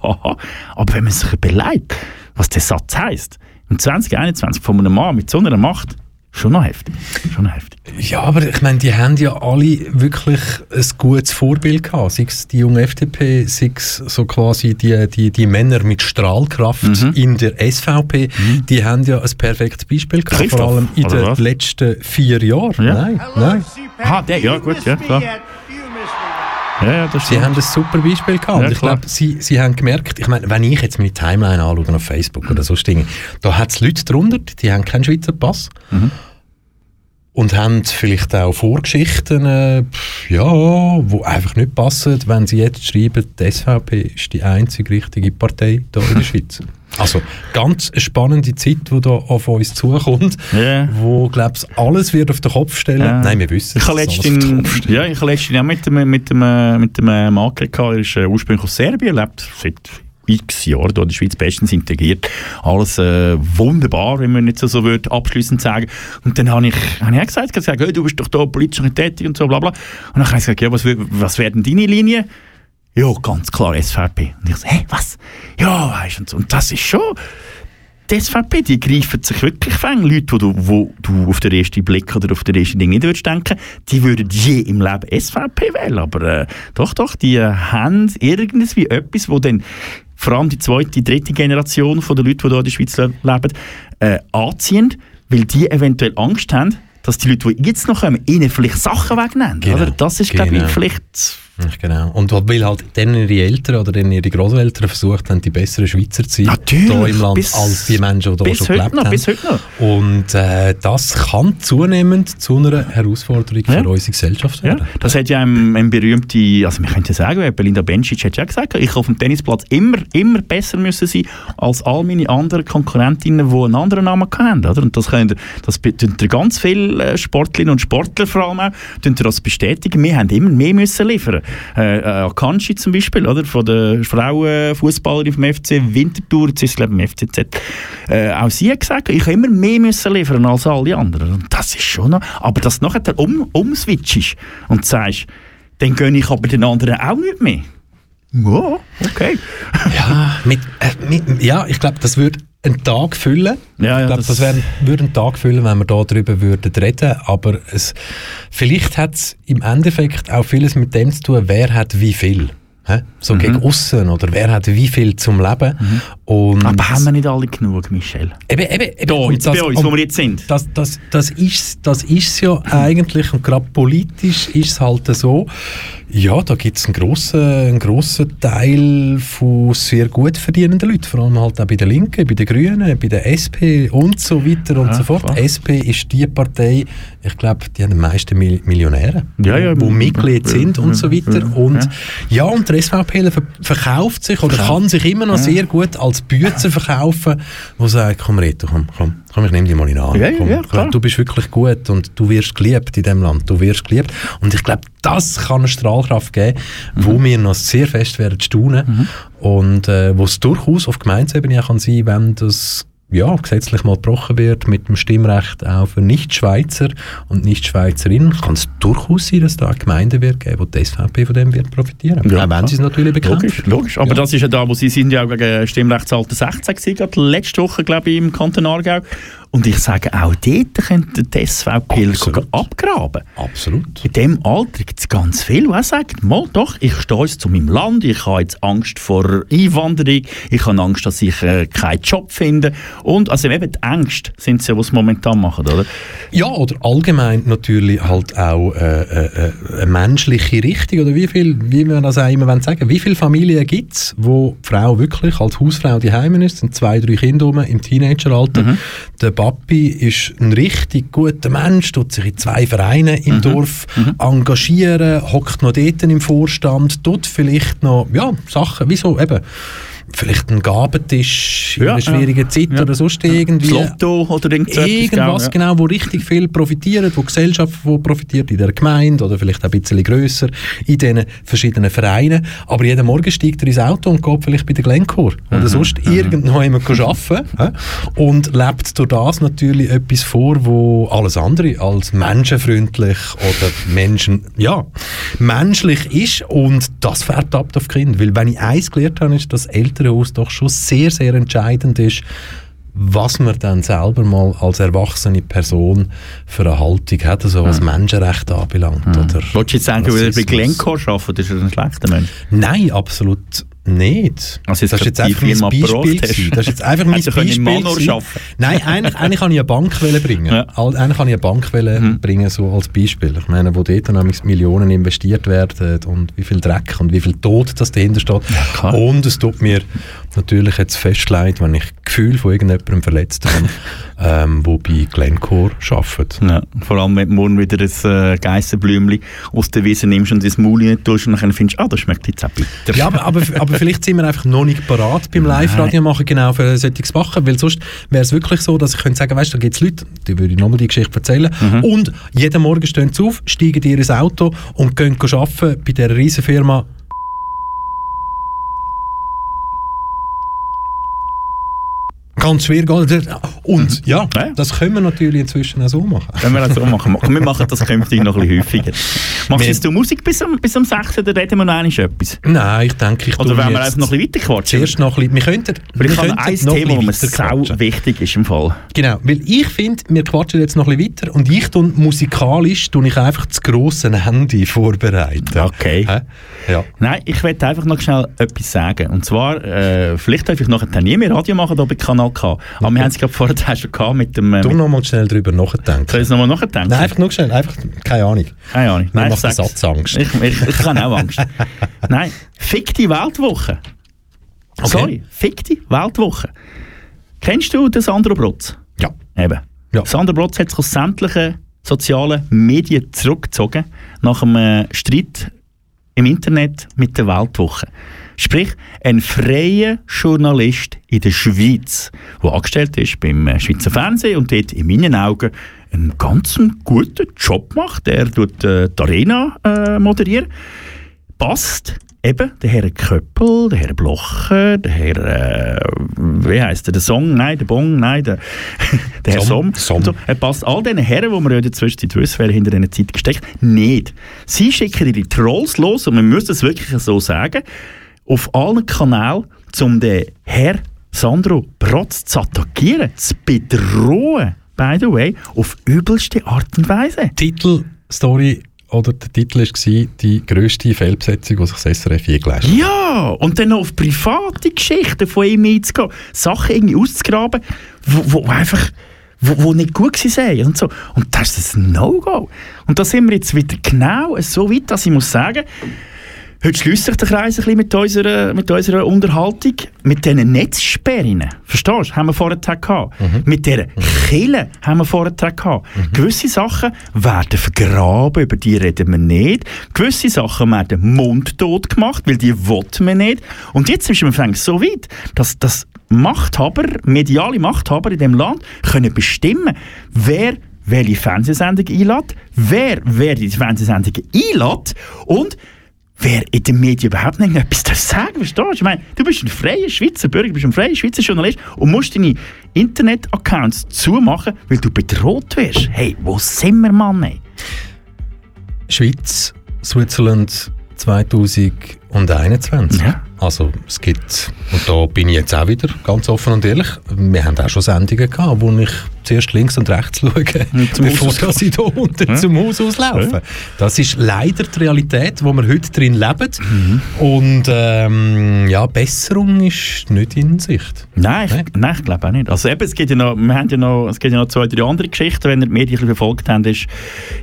Aber wenn man sich überlegt, was der Satz heisst, im 2021 von einem Mann mit so einer Macht, schon noch heftig. Schon noch heftig. Ja, aber ich meine, die haben ja alle wirklich ein gutes Vorbild gehabt. Sei es die junge FDP, sei es so quasi die, die, die Männer mit Strahlkraft Mhm. in der SVP, die haben ja ein perfektes Beispiel gehabt, Christoph, vor allem in den was? letzten vier Jahren. Ja. Nein, nein. Ah, der, ja gut, ja klar. Ja, ja, das Sie stimmt. haben ein super Beispiel gehabt. Ja, ich glaube, sie, sie haben gemerkt, ich meine, wenn ich jetzt meine Timeline anschaue auf Facebook oder so Dinge, da hat es Leute drunter, die haben keinen Schweizer Pass. Mhm. Und haben vielleicht auch Vorgeschichten, äh, ja, wo einfach nicht passen, wenn sie jetzt schreiben, die SVP ist die einzige richtige Partei hier in der Schweiz. *laughs* Also ganz eine spannende Zeit, die da auf uns zukommt, Ja. wo, glaube ich, alles wird auf den Kopf stellen. Ja. Nein, wir wissen Ich es, habe auf den letztens, ja, ich habe letztens auch mit dem, mit dem, mit dem Mann geredet, er ist äh, ursprünglich aus Serbien, lebt seit x Jahren hier in der Schweiz bestens integriert. Alles äh, wunderbar, wenn man nicht so, so würde, abschließend sagen. Und dann habe ich, habe ich auch gesagt, hey, du bist doch da politisch nicht tätig und so, bla bla. Und dann habe ich gesagt, ja, was, was werden deine Linien? Ja, ganz klar SVP. Und ich so, hä, was? Ja, weißt du, und so. Und das ist schon... Die SVP, die greifen sich wirklich fang. Leute, wo du, wo du auf den ersten Blick oder auf den ersten Ding nicht würdest denken, die würden je im Leben SVP wählen. Aber äh, doch, doch, die äh, haben irgendwie etwas, wo dann vor allem die zweite, dritte Generation von den Leuten, die hier in der Schweiz le- leben, äh, anziehen, weil die eventuell Angst haben, dass die Leute, die jetzt noch kommen, ihnen vielleicht Sachen wegnehmen. Genau, Oder? Das ist, glaube genau. ich, vielleicht Genau. Und weil halt dann ihre Eltern oder dann ihre Großeltern versucht haben, die besseren Schweizer zu sein Natürlich, hier im Land, bis- als die Menschen, die hier schon gelebt noch, haben. bis heute noch. Und äh, das kann zunehmend zu einer Herausforderung Ja. für unsere Gesellschaft Ja, werden. das hat ja ein, ein berühmte, also können ja sagen, Belinda Bencic hat ja gesagt, ich auf dem Tennisplatz immer, immer besser müssen sein als all meine anderen Konkurrentinnen, die einen anderen Namen hatten. Oder? Und das können, das tun ganz viele äh, Sportlerinnen und Sportler vor allem auch, das bestätigen. Wir haben immer mehr müssen liefern. Äh, äh, Akanji zum Beispiel, oder? von der Frauenfußballerin vom FC Winterthur, jetzt ist es glaube ich im FCZ. Äh, auch sie hat gesagt, ich habe immer mehr müssen liefern als alle anderen. Und das ist schon noch, aber dass du nachher um, umswitchst und sagst, dann gönne ich aber den anderen auch nicht mehr. Ja, okay. Ja, mit, äh, mit, ja ich glaube, das würde einen Tag füllen. Ja, ja, ich glaube, das- das, wär, würde einen Tag füllen, wenn wir da darüber würden reden. Aber es, vielleicht hat es im Endeffekt auch vieles mit dem zu tun, wer hat wie viel. Hä? So Mhm. gegen aussen oder wer hat wie viel zum Leben. Und Aber haben wir nicht alle genug, Michel? Eben, eben, eben. Da, Und jetzt bei uns, wo wir jetzt sind. Das, das, das ist das ist ja eigentlich, und gerade politisch ist es halt so, ja, da gibt es einen grossen, einen grossen Teil von sehr gut verdienenden Leuten, vor allem halt auch bei den Linken, bei den Grünen, bei der SP und so weiter und Ja, so fort. klar. SP ist die Partei, ich glaube, die haben die meisten Mil Millionäre, Ja, ja, ja, Mitglied sind ja, und so weiter. ja, Und ja. und der SVP ver verkauft sich oder kann sich immer noch sehr gut als Bützer verkaufen, wo sagt, komm Reto, komm, komm, komm, ich nehme dich mal in Arm. Ja, ja, klar. Du bist wirklich gut und du wirst geliebt in dem Land, du wirst geliebt. Und ich glaube, das kann eine Strahlkraft geben, wo Mhm. wir noch sehr fest werden staunen und äh, wo es durchaus auf Gemeindeebene kann sein, wenn das ja, gesetzlich mal gebrochen wird mit dem Stimmrecht auch für Nicht-Schweizer und Nicht-Schweizerinnen, kann es durchaus sein, dass da eine Gemeinde wird geben, wo die SVP von dem wird profitieren. Ja, auch wenn sie es natürlich bekämpfen. Logisch, logisch. Aber das ist ja da, wo sie sind ja auch gegen Stimmrechtsalter 16 gewesen, gerade letzte Woche, glaube ich, im Kanton Aargau. Und ich sage, auch dort könnte die SVP abgraben. Absolut. In dem Alter gibt es ganz viele, die auch sagen, mal doch, ich stehe jetzt zu meinem Land, ich habe jetzt Angst vor Einwanderung, ich habe Angst, dass ich äh, keinen Job finde. Und also eben die Ängste sind es ja, was sie momentan machen, oder? Ja, oder allgemein natürlich halt auch äh, äh, äh, eine menschliche Richtung. Oder wie viel, wie wir das auch immer sagen, wie viele Familien gibt es, wo die Frau wirklich als Hausfrau daheim ist, sind zwei, drei Kinder rum, im Teenageralter. Der Papi ist ein richtig guter Mensch, tut sich in zwei Vereine im Dorf engagieren, hockt noch dort im Vorstand, tut vielleicht noch ja, Sachen, wieso? Eben vielleicht einen Gabentisch in Ja, einer schwierigen Zeit ja. oder sonst irgendwie. Das Lotto oder irgend so etwas, Irgendwas, ja. genau, wo richtig viel profitiert, wo die Gesellschaft wo profitiert, in der Gemeinde oder vielleicht auch ein bisschen grösser, in diesen verschiedenen Vereinen. Aber jeden Morgen steigt er ins Auto und geht vielleicht bei der Glencore Mhm, oder sonst irgendwo immer arbeiten *laughs* und lebt durch das natürlich etwas vor, wo alles andere als menschenfreundlich oder Menschen, ja, menschlich ist und das färbt ab auf die Kinder. Weil wenn ich eins gelernt habe, ist, dass Elternhaus doch schon sehr, sehr entscheidend ist, was man dann selber mal als erwachsene Person für eine Haltung hat, also was Menschenrechte anbelangt. Oder Wolltest du jetzt sagen, weil er bei. Glencore arbeitet, ist er ein schlechter Mensch? Nein, absolut nicht. Also das ist jetzt einfach *laughs* mein Firma Beispiel. hast. Das ist jetzt einfach mein können Beispiel. Manor. Nein, eigentlich, eigentlich kann ich eine Bank bringen. Ja. Mhm. Eigentlich kann ich eine Bank wollen bringen, so als Beispiel. Ich meine, wo dort nämlich Millionen investiert werden und wie viel Dreck und wie viel Tod das dahinter steht. klar. und es tut mir natürlich jetzt fest leid, wenn ich Gefühl von irgendjemandem verletzt habe, *laughs* ähm, wo bei Glencore arbeitet. Ja, vor allem, wenn du morgen wieder ein äh, Geissenblümchen aus der Wiese nimmst und ins Maul tust und dann findest du, ah, das schmeckt jetzt auch bitter. Ja, aber, aber, aber vielleicht sind wir einfach noch nicht parat beim Live-Radio machen, genau für solches machen, weil sonst wäre es wirklich so, dass ich könnte sagen, weißt du, da gibt es Leute, die würde ich nochmal die Geschichte erzählen, und jeden Morgen stehen sie auf, steigen in ihr Auto und gehen arbeiten bei dieser riesen Firma Ganz schwer geht. Und ja, Ja. das können wir natürlich inzwischen auch so machen. Können wir das so machen? Wir machen das künftig noch ein bisschen häufiger. Machst jetzt du Musik bis am, bis am 6. oder reden wir noch einmal etwas? Nein, ich denke, ich Oder wollen wir einfach noch ein bisschen weiter quatschen? zuerst noch ein bisschen, wir könnten, wir ich könnten ein noch ein Thema, das sau wichtig ist im Fall. Genau, weil ich finde, wir quatschen jetzt noch ein bisschen weiter und ich tue musikalisch tue ich einfach das grosse Handy *laughs* vorbereiten. Okay. Ja. Nein, ich möchte einfach noch schnell etwas sagen. Und zwar, äh, vielleicht darf ich nachher nie mehr Radio machen hier bei Kanal K. Aber wir haben es gerade vorher schon gehabt mit dem... Äh, Du noch mal schnell drüber nachdenken. Soll ich es nochmal nachdenken? Nein, einfach nur schnell. Einfach, keine Ahnung. Keine Ahnung. Nein, ich macht der sag's. Satz Angst. Ich, ich, ich habe auch Angst. *laughs* Nein, fick die Weltwoche. Sorry, fick die Weltwoche. Kennst du den Sandro Brotz? Ja. Eben. Sandro Brotz hat sich aus sämtlichen sozialen Medien zurückgezogen nach einem äh, Streit im Internet mit der Weltwoche. Sprich, ein freier Journalist in der Schweiz, der angestellt ist beim äh, Schweizer Fernsehen und dort in meinen Augen einen ganz guten Job macht. Er tut äh, die Arena äh, moderieren. Passt eben der Herr Köppel, der Herr Blocher, der Herr, äh, wie heisst der, der Song, nein, der Bong, nein, der, *laughs* der Herr Somm. Und So. Er passt all diesen Herren, die wir ja in der Zwischenzeit wissen, wer hinter diesen Zeit gesteckt, nicht. Sie schicken ihre Trolls los, und man muss es wirklich so sagen, auf allen Kanälen, um den Herr Sandro Brotz zu attackieren, zu bedrohen, by the way, auf übelste Art und Weise. Titel, Story oder der Titel war die grösste Fehlbesetzung, die sich das SRF je geleistet hat. Ja, und dann noch auf private Geschichten von ihm einzugehen, Sachen irgendwie auszugraben, wo, wo einfach wo, wo nicht gut waren und so. Und das ist ein No-Go. Und da sind wir jetzt wieder genau so weit, dass ich muss sagen, Heute schließt sich der Kreis ein bisschen mit unserer, mit unserer Unterhaltung. Mit diesen Netzsperren, verstehst du, haben wir vorher gehabt. Mit dieser Kille haben wir vorher gehabt. Gewisse Sachen werden vergraben, über die reden wir nicht. Gewisse Sachen werden mundtot gemacht, weil die wollten wir nicht. Und jetzt sind wir fängt so weit, dass, dass Machthaber, mediale Machthaber in diesem Land können bestimmen, wer welche Fernsehsendung einlädt, wer wer die Fernsehsendung einlädt und wer in den Medien überhaupt nicht etwas darf sagen verstehst du? Ich meine, du bist ein freier Schweizer Bürger, du bist ein freier Schweizer Journalist und musst deine Internet-Accounts zumachen, weil du bedroht wirst. Hey, wo sind wir, Mann? Ey? Schweiz, Switzerland 2021. Ja. Also es gibt, und da bin ich jetzt auch wieder ganz offen und ehrlich, wir haben auch schon Sendungen gehabt, wo ich zuerst links und rechts *laughs* schaue, zum bevor Haus dass ich da unten Ja. zum Haus auslaufe. Ja. Das ist leider die Realität, wo wir heute drin leben. Mhm. Und ähm, ja, Besserung ist nicht in Sicht. Nein, ich, nein, ich glaube auch nicht. Also eben, es gibt ja noch, wir haben ja noch, es gibt ja noch zwei, drei andere Geschichten, wenn ihr die Medien verfolgt habt, ist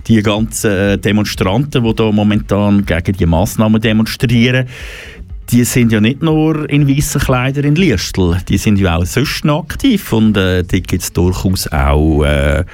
die ganzen äh, Demonstranten, die da momentan gegen die Massnahmen demonstrieren, die sind ja nicht nur in weißen Kleidern in Liestl, die sind ja auch sonst noch aktiv und äh, da gibt es durchaus auch äh,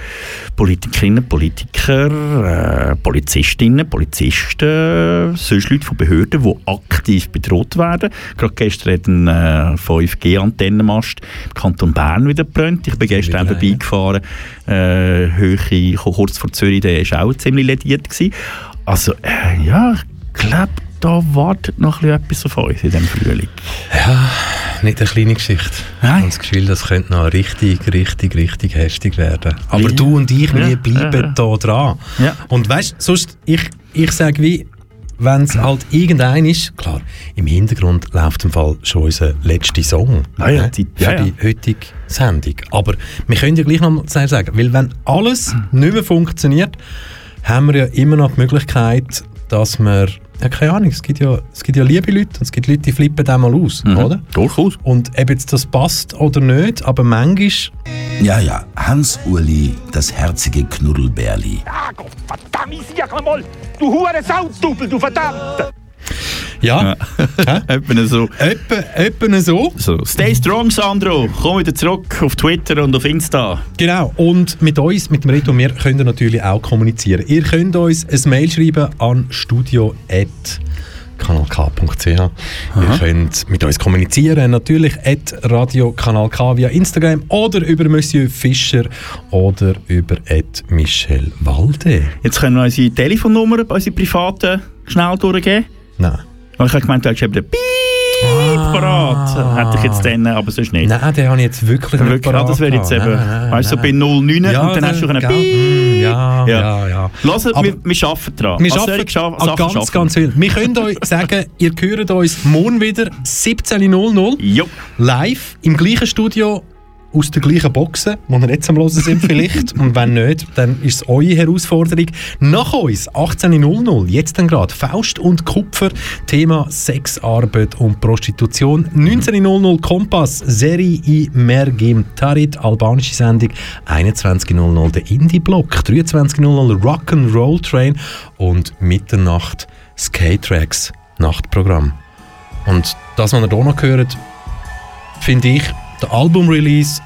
Politikerinnen, Politiker, äh, Polizistinnen, Polizisten, sonst Leute von Behörden, die aktiv bedroht werden. Gerade gestern hat ein äh, 5G-Antennenmast im Kanton Bern wieder gebrannt. Ich bin gestern auch vorbeigefahren, äh, Höhe, kurz vor Zürich, der war auch ziemlich lediert. Gewesen. Also äh, ja, ich glaube, da wartet noch ein bisschen etwas auf uns in diesem Frühling. Ja, nicht eine kleine Geschichte. Ich habe das Gefühl, das könnte noch richtig, richtig, richtig hässlich werden. Aber Ja. du und ich, wir Ja, bleiben ja, da dran. Ja. Und weißt du, sonst, ich, ich sage wie, wenn es halt irgendein ist, klar, im Hintergrund läuft im Fall schon unser letzter Song Ah ja, ne, die- für ja, die heutige Sendung. Aber wir können ja gleich noch sagen, weil wenn alles nicht mehr funktioniert, haben wir ja immer noch die Möglichkeit, dass wir, ja keine Ahnung, es gibt ja, es gibt ja liebe Leute und es gibt Leute, die flippen dann mal aus, Mhm. oder? Durchaus. Und ob jetzt das passt oder nicht, aber manchmal Ja, ja, Hans-Uli, das herzige Knuddelbärli. Verdammt, sag mal, du hure Saudoppel, du verdammt! Ja, *laughs* etwa so. Etwa, so. so. Stay strong, Sandro. Komm wieder zurück auf Twitter und auf Insta. Genau, und mit uns, mit dem Reto, wir können ihr natürlich auch kommunizieren. Ihr könnt uns ein Mail schreiben an studio.kanalk.ch. Ihr könnt mit uns kommunizieren, natürlich at Radio Kanal K via Instagram oder über Monsieur Fischer oder über at Michel Walde. Jetzt können wir unsere Telefonnummer, unsere privaten, schnell durchgeben. Nein. Aber ich habe gemeint, du hättest eben den Piep parat. Hätte ich jetzt dann, aber sonst nicht. Nein, den habe ich jetzt wirklich nicht Wirklich, ah, das wäre jetzt eben, Nein, nein, weißt du, so bei nein. 09 Ja, und dann hast du können gell, mm, ja, Ja. ja, ja. Aber- wir, wir arbeiten dran. Wir arbeiten solchen Scha- ganz, arbeiten ganz viel. Wir können euch sagen, *laughs* ihr hört uns morgen wieder 17.00 live im gleichen Studio aus der gleichen Boxen, wo ihr jetzt am Hören sind vielleicht. *laughs* und wenn nicht, dann ist es eure Herausforderung. Nach uns, 18.00, jetzt dann gerade, Faust und Kupfer, Thema Sex, Arbeit und Prostitution. 19.00 Kompass, Serie i Mergim Tarit, albanische Sendung. 21.00 der Indie-Block, 23.00 Rock'n'Roll Train und Mitternacht Skate Tracks, Nachtprogramm. Und das, was ihr hier noch hört, finde ich, der Album-Release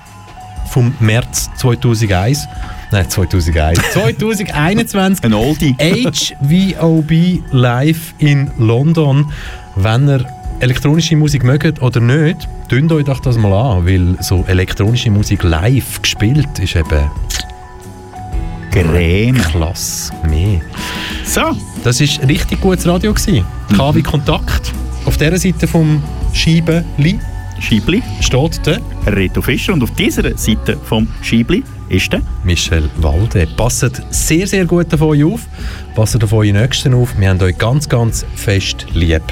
vom März 2001. Nein, 2001. 2021. *laughs* Ein Oldie. HVOB live in London. Wenn ihr elektronische Musik mögt oder nicht, tönt euch doch das mal an, weil so elektronische Musik live gespielt ist eben Creme. Klasse mehr. So. Das war richtig gutes Radio. KW Kontakt. Auf dieser Seite vom Scheibeli Scheibli steht der Reto Fischer und auf dieser Seite vom Scheibli ist der Michel Walde. Passt sehr, sehr gut auf euch auf. Passt auf eure Nächsten auf. Wir haben euch ganz, ganz fest lieb.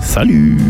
Salut!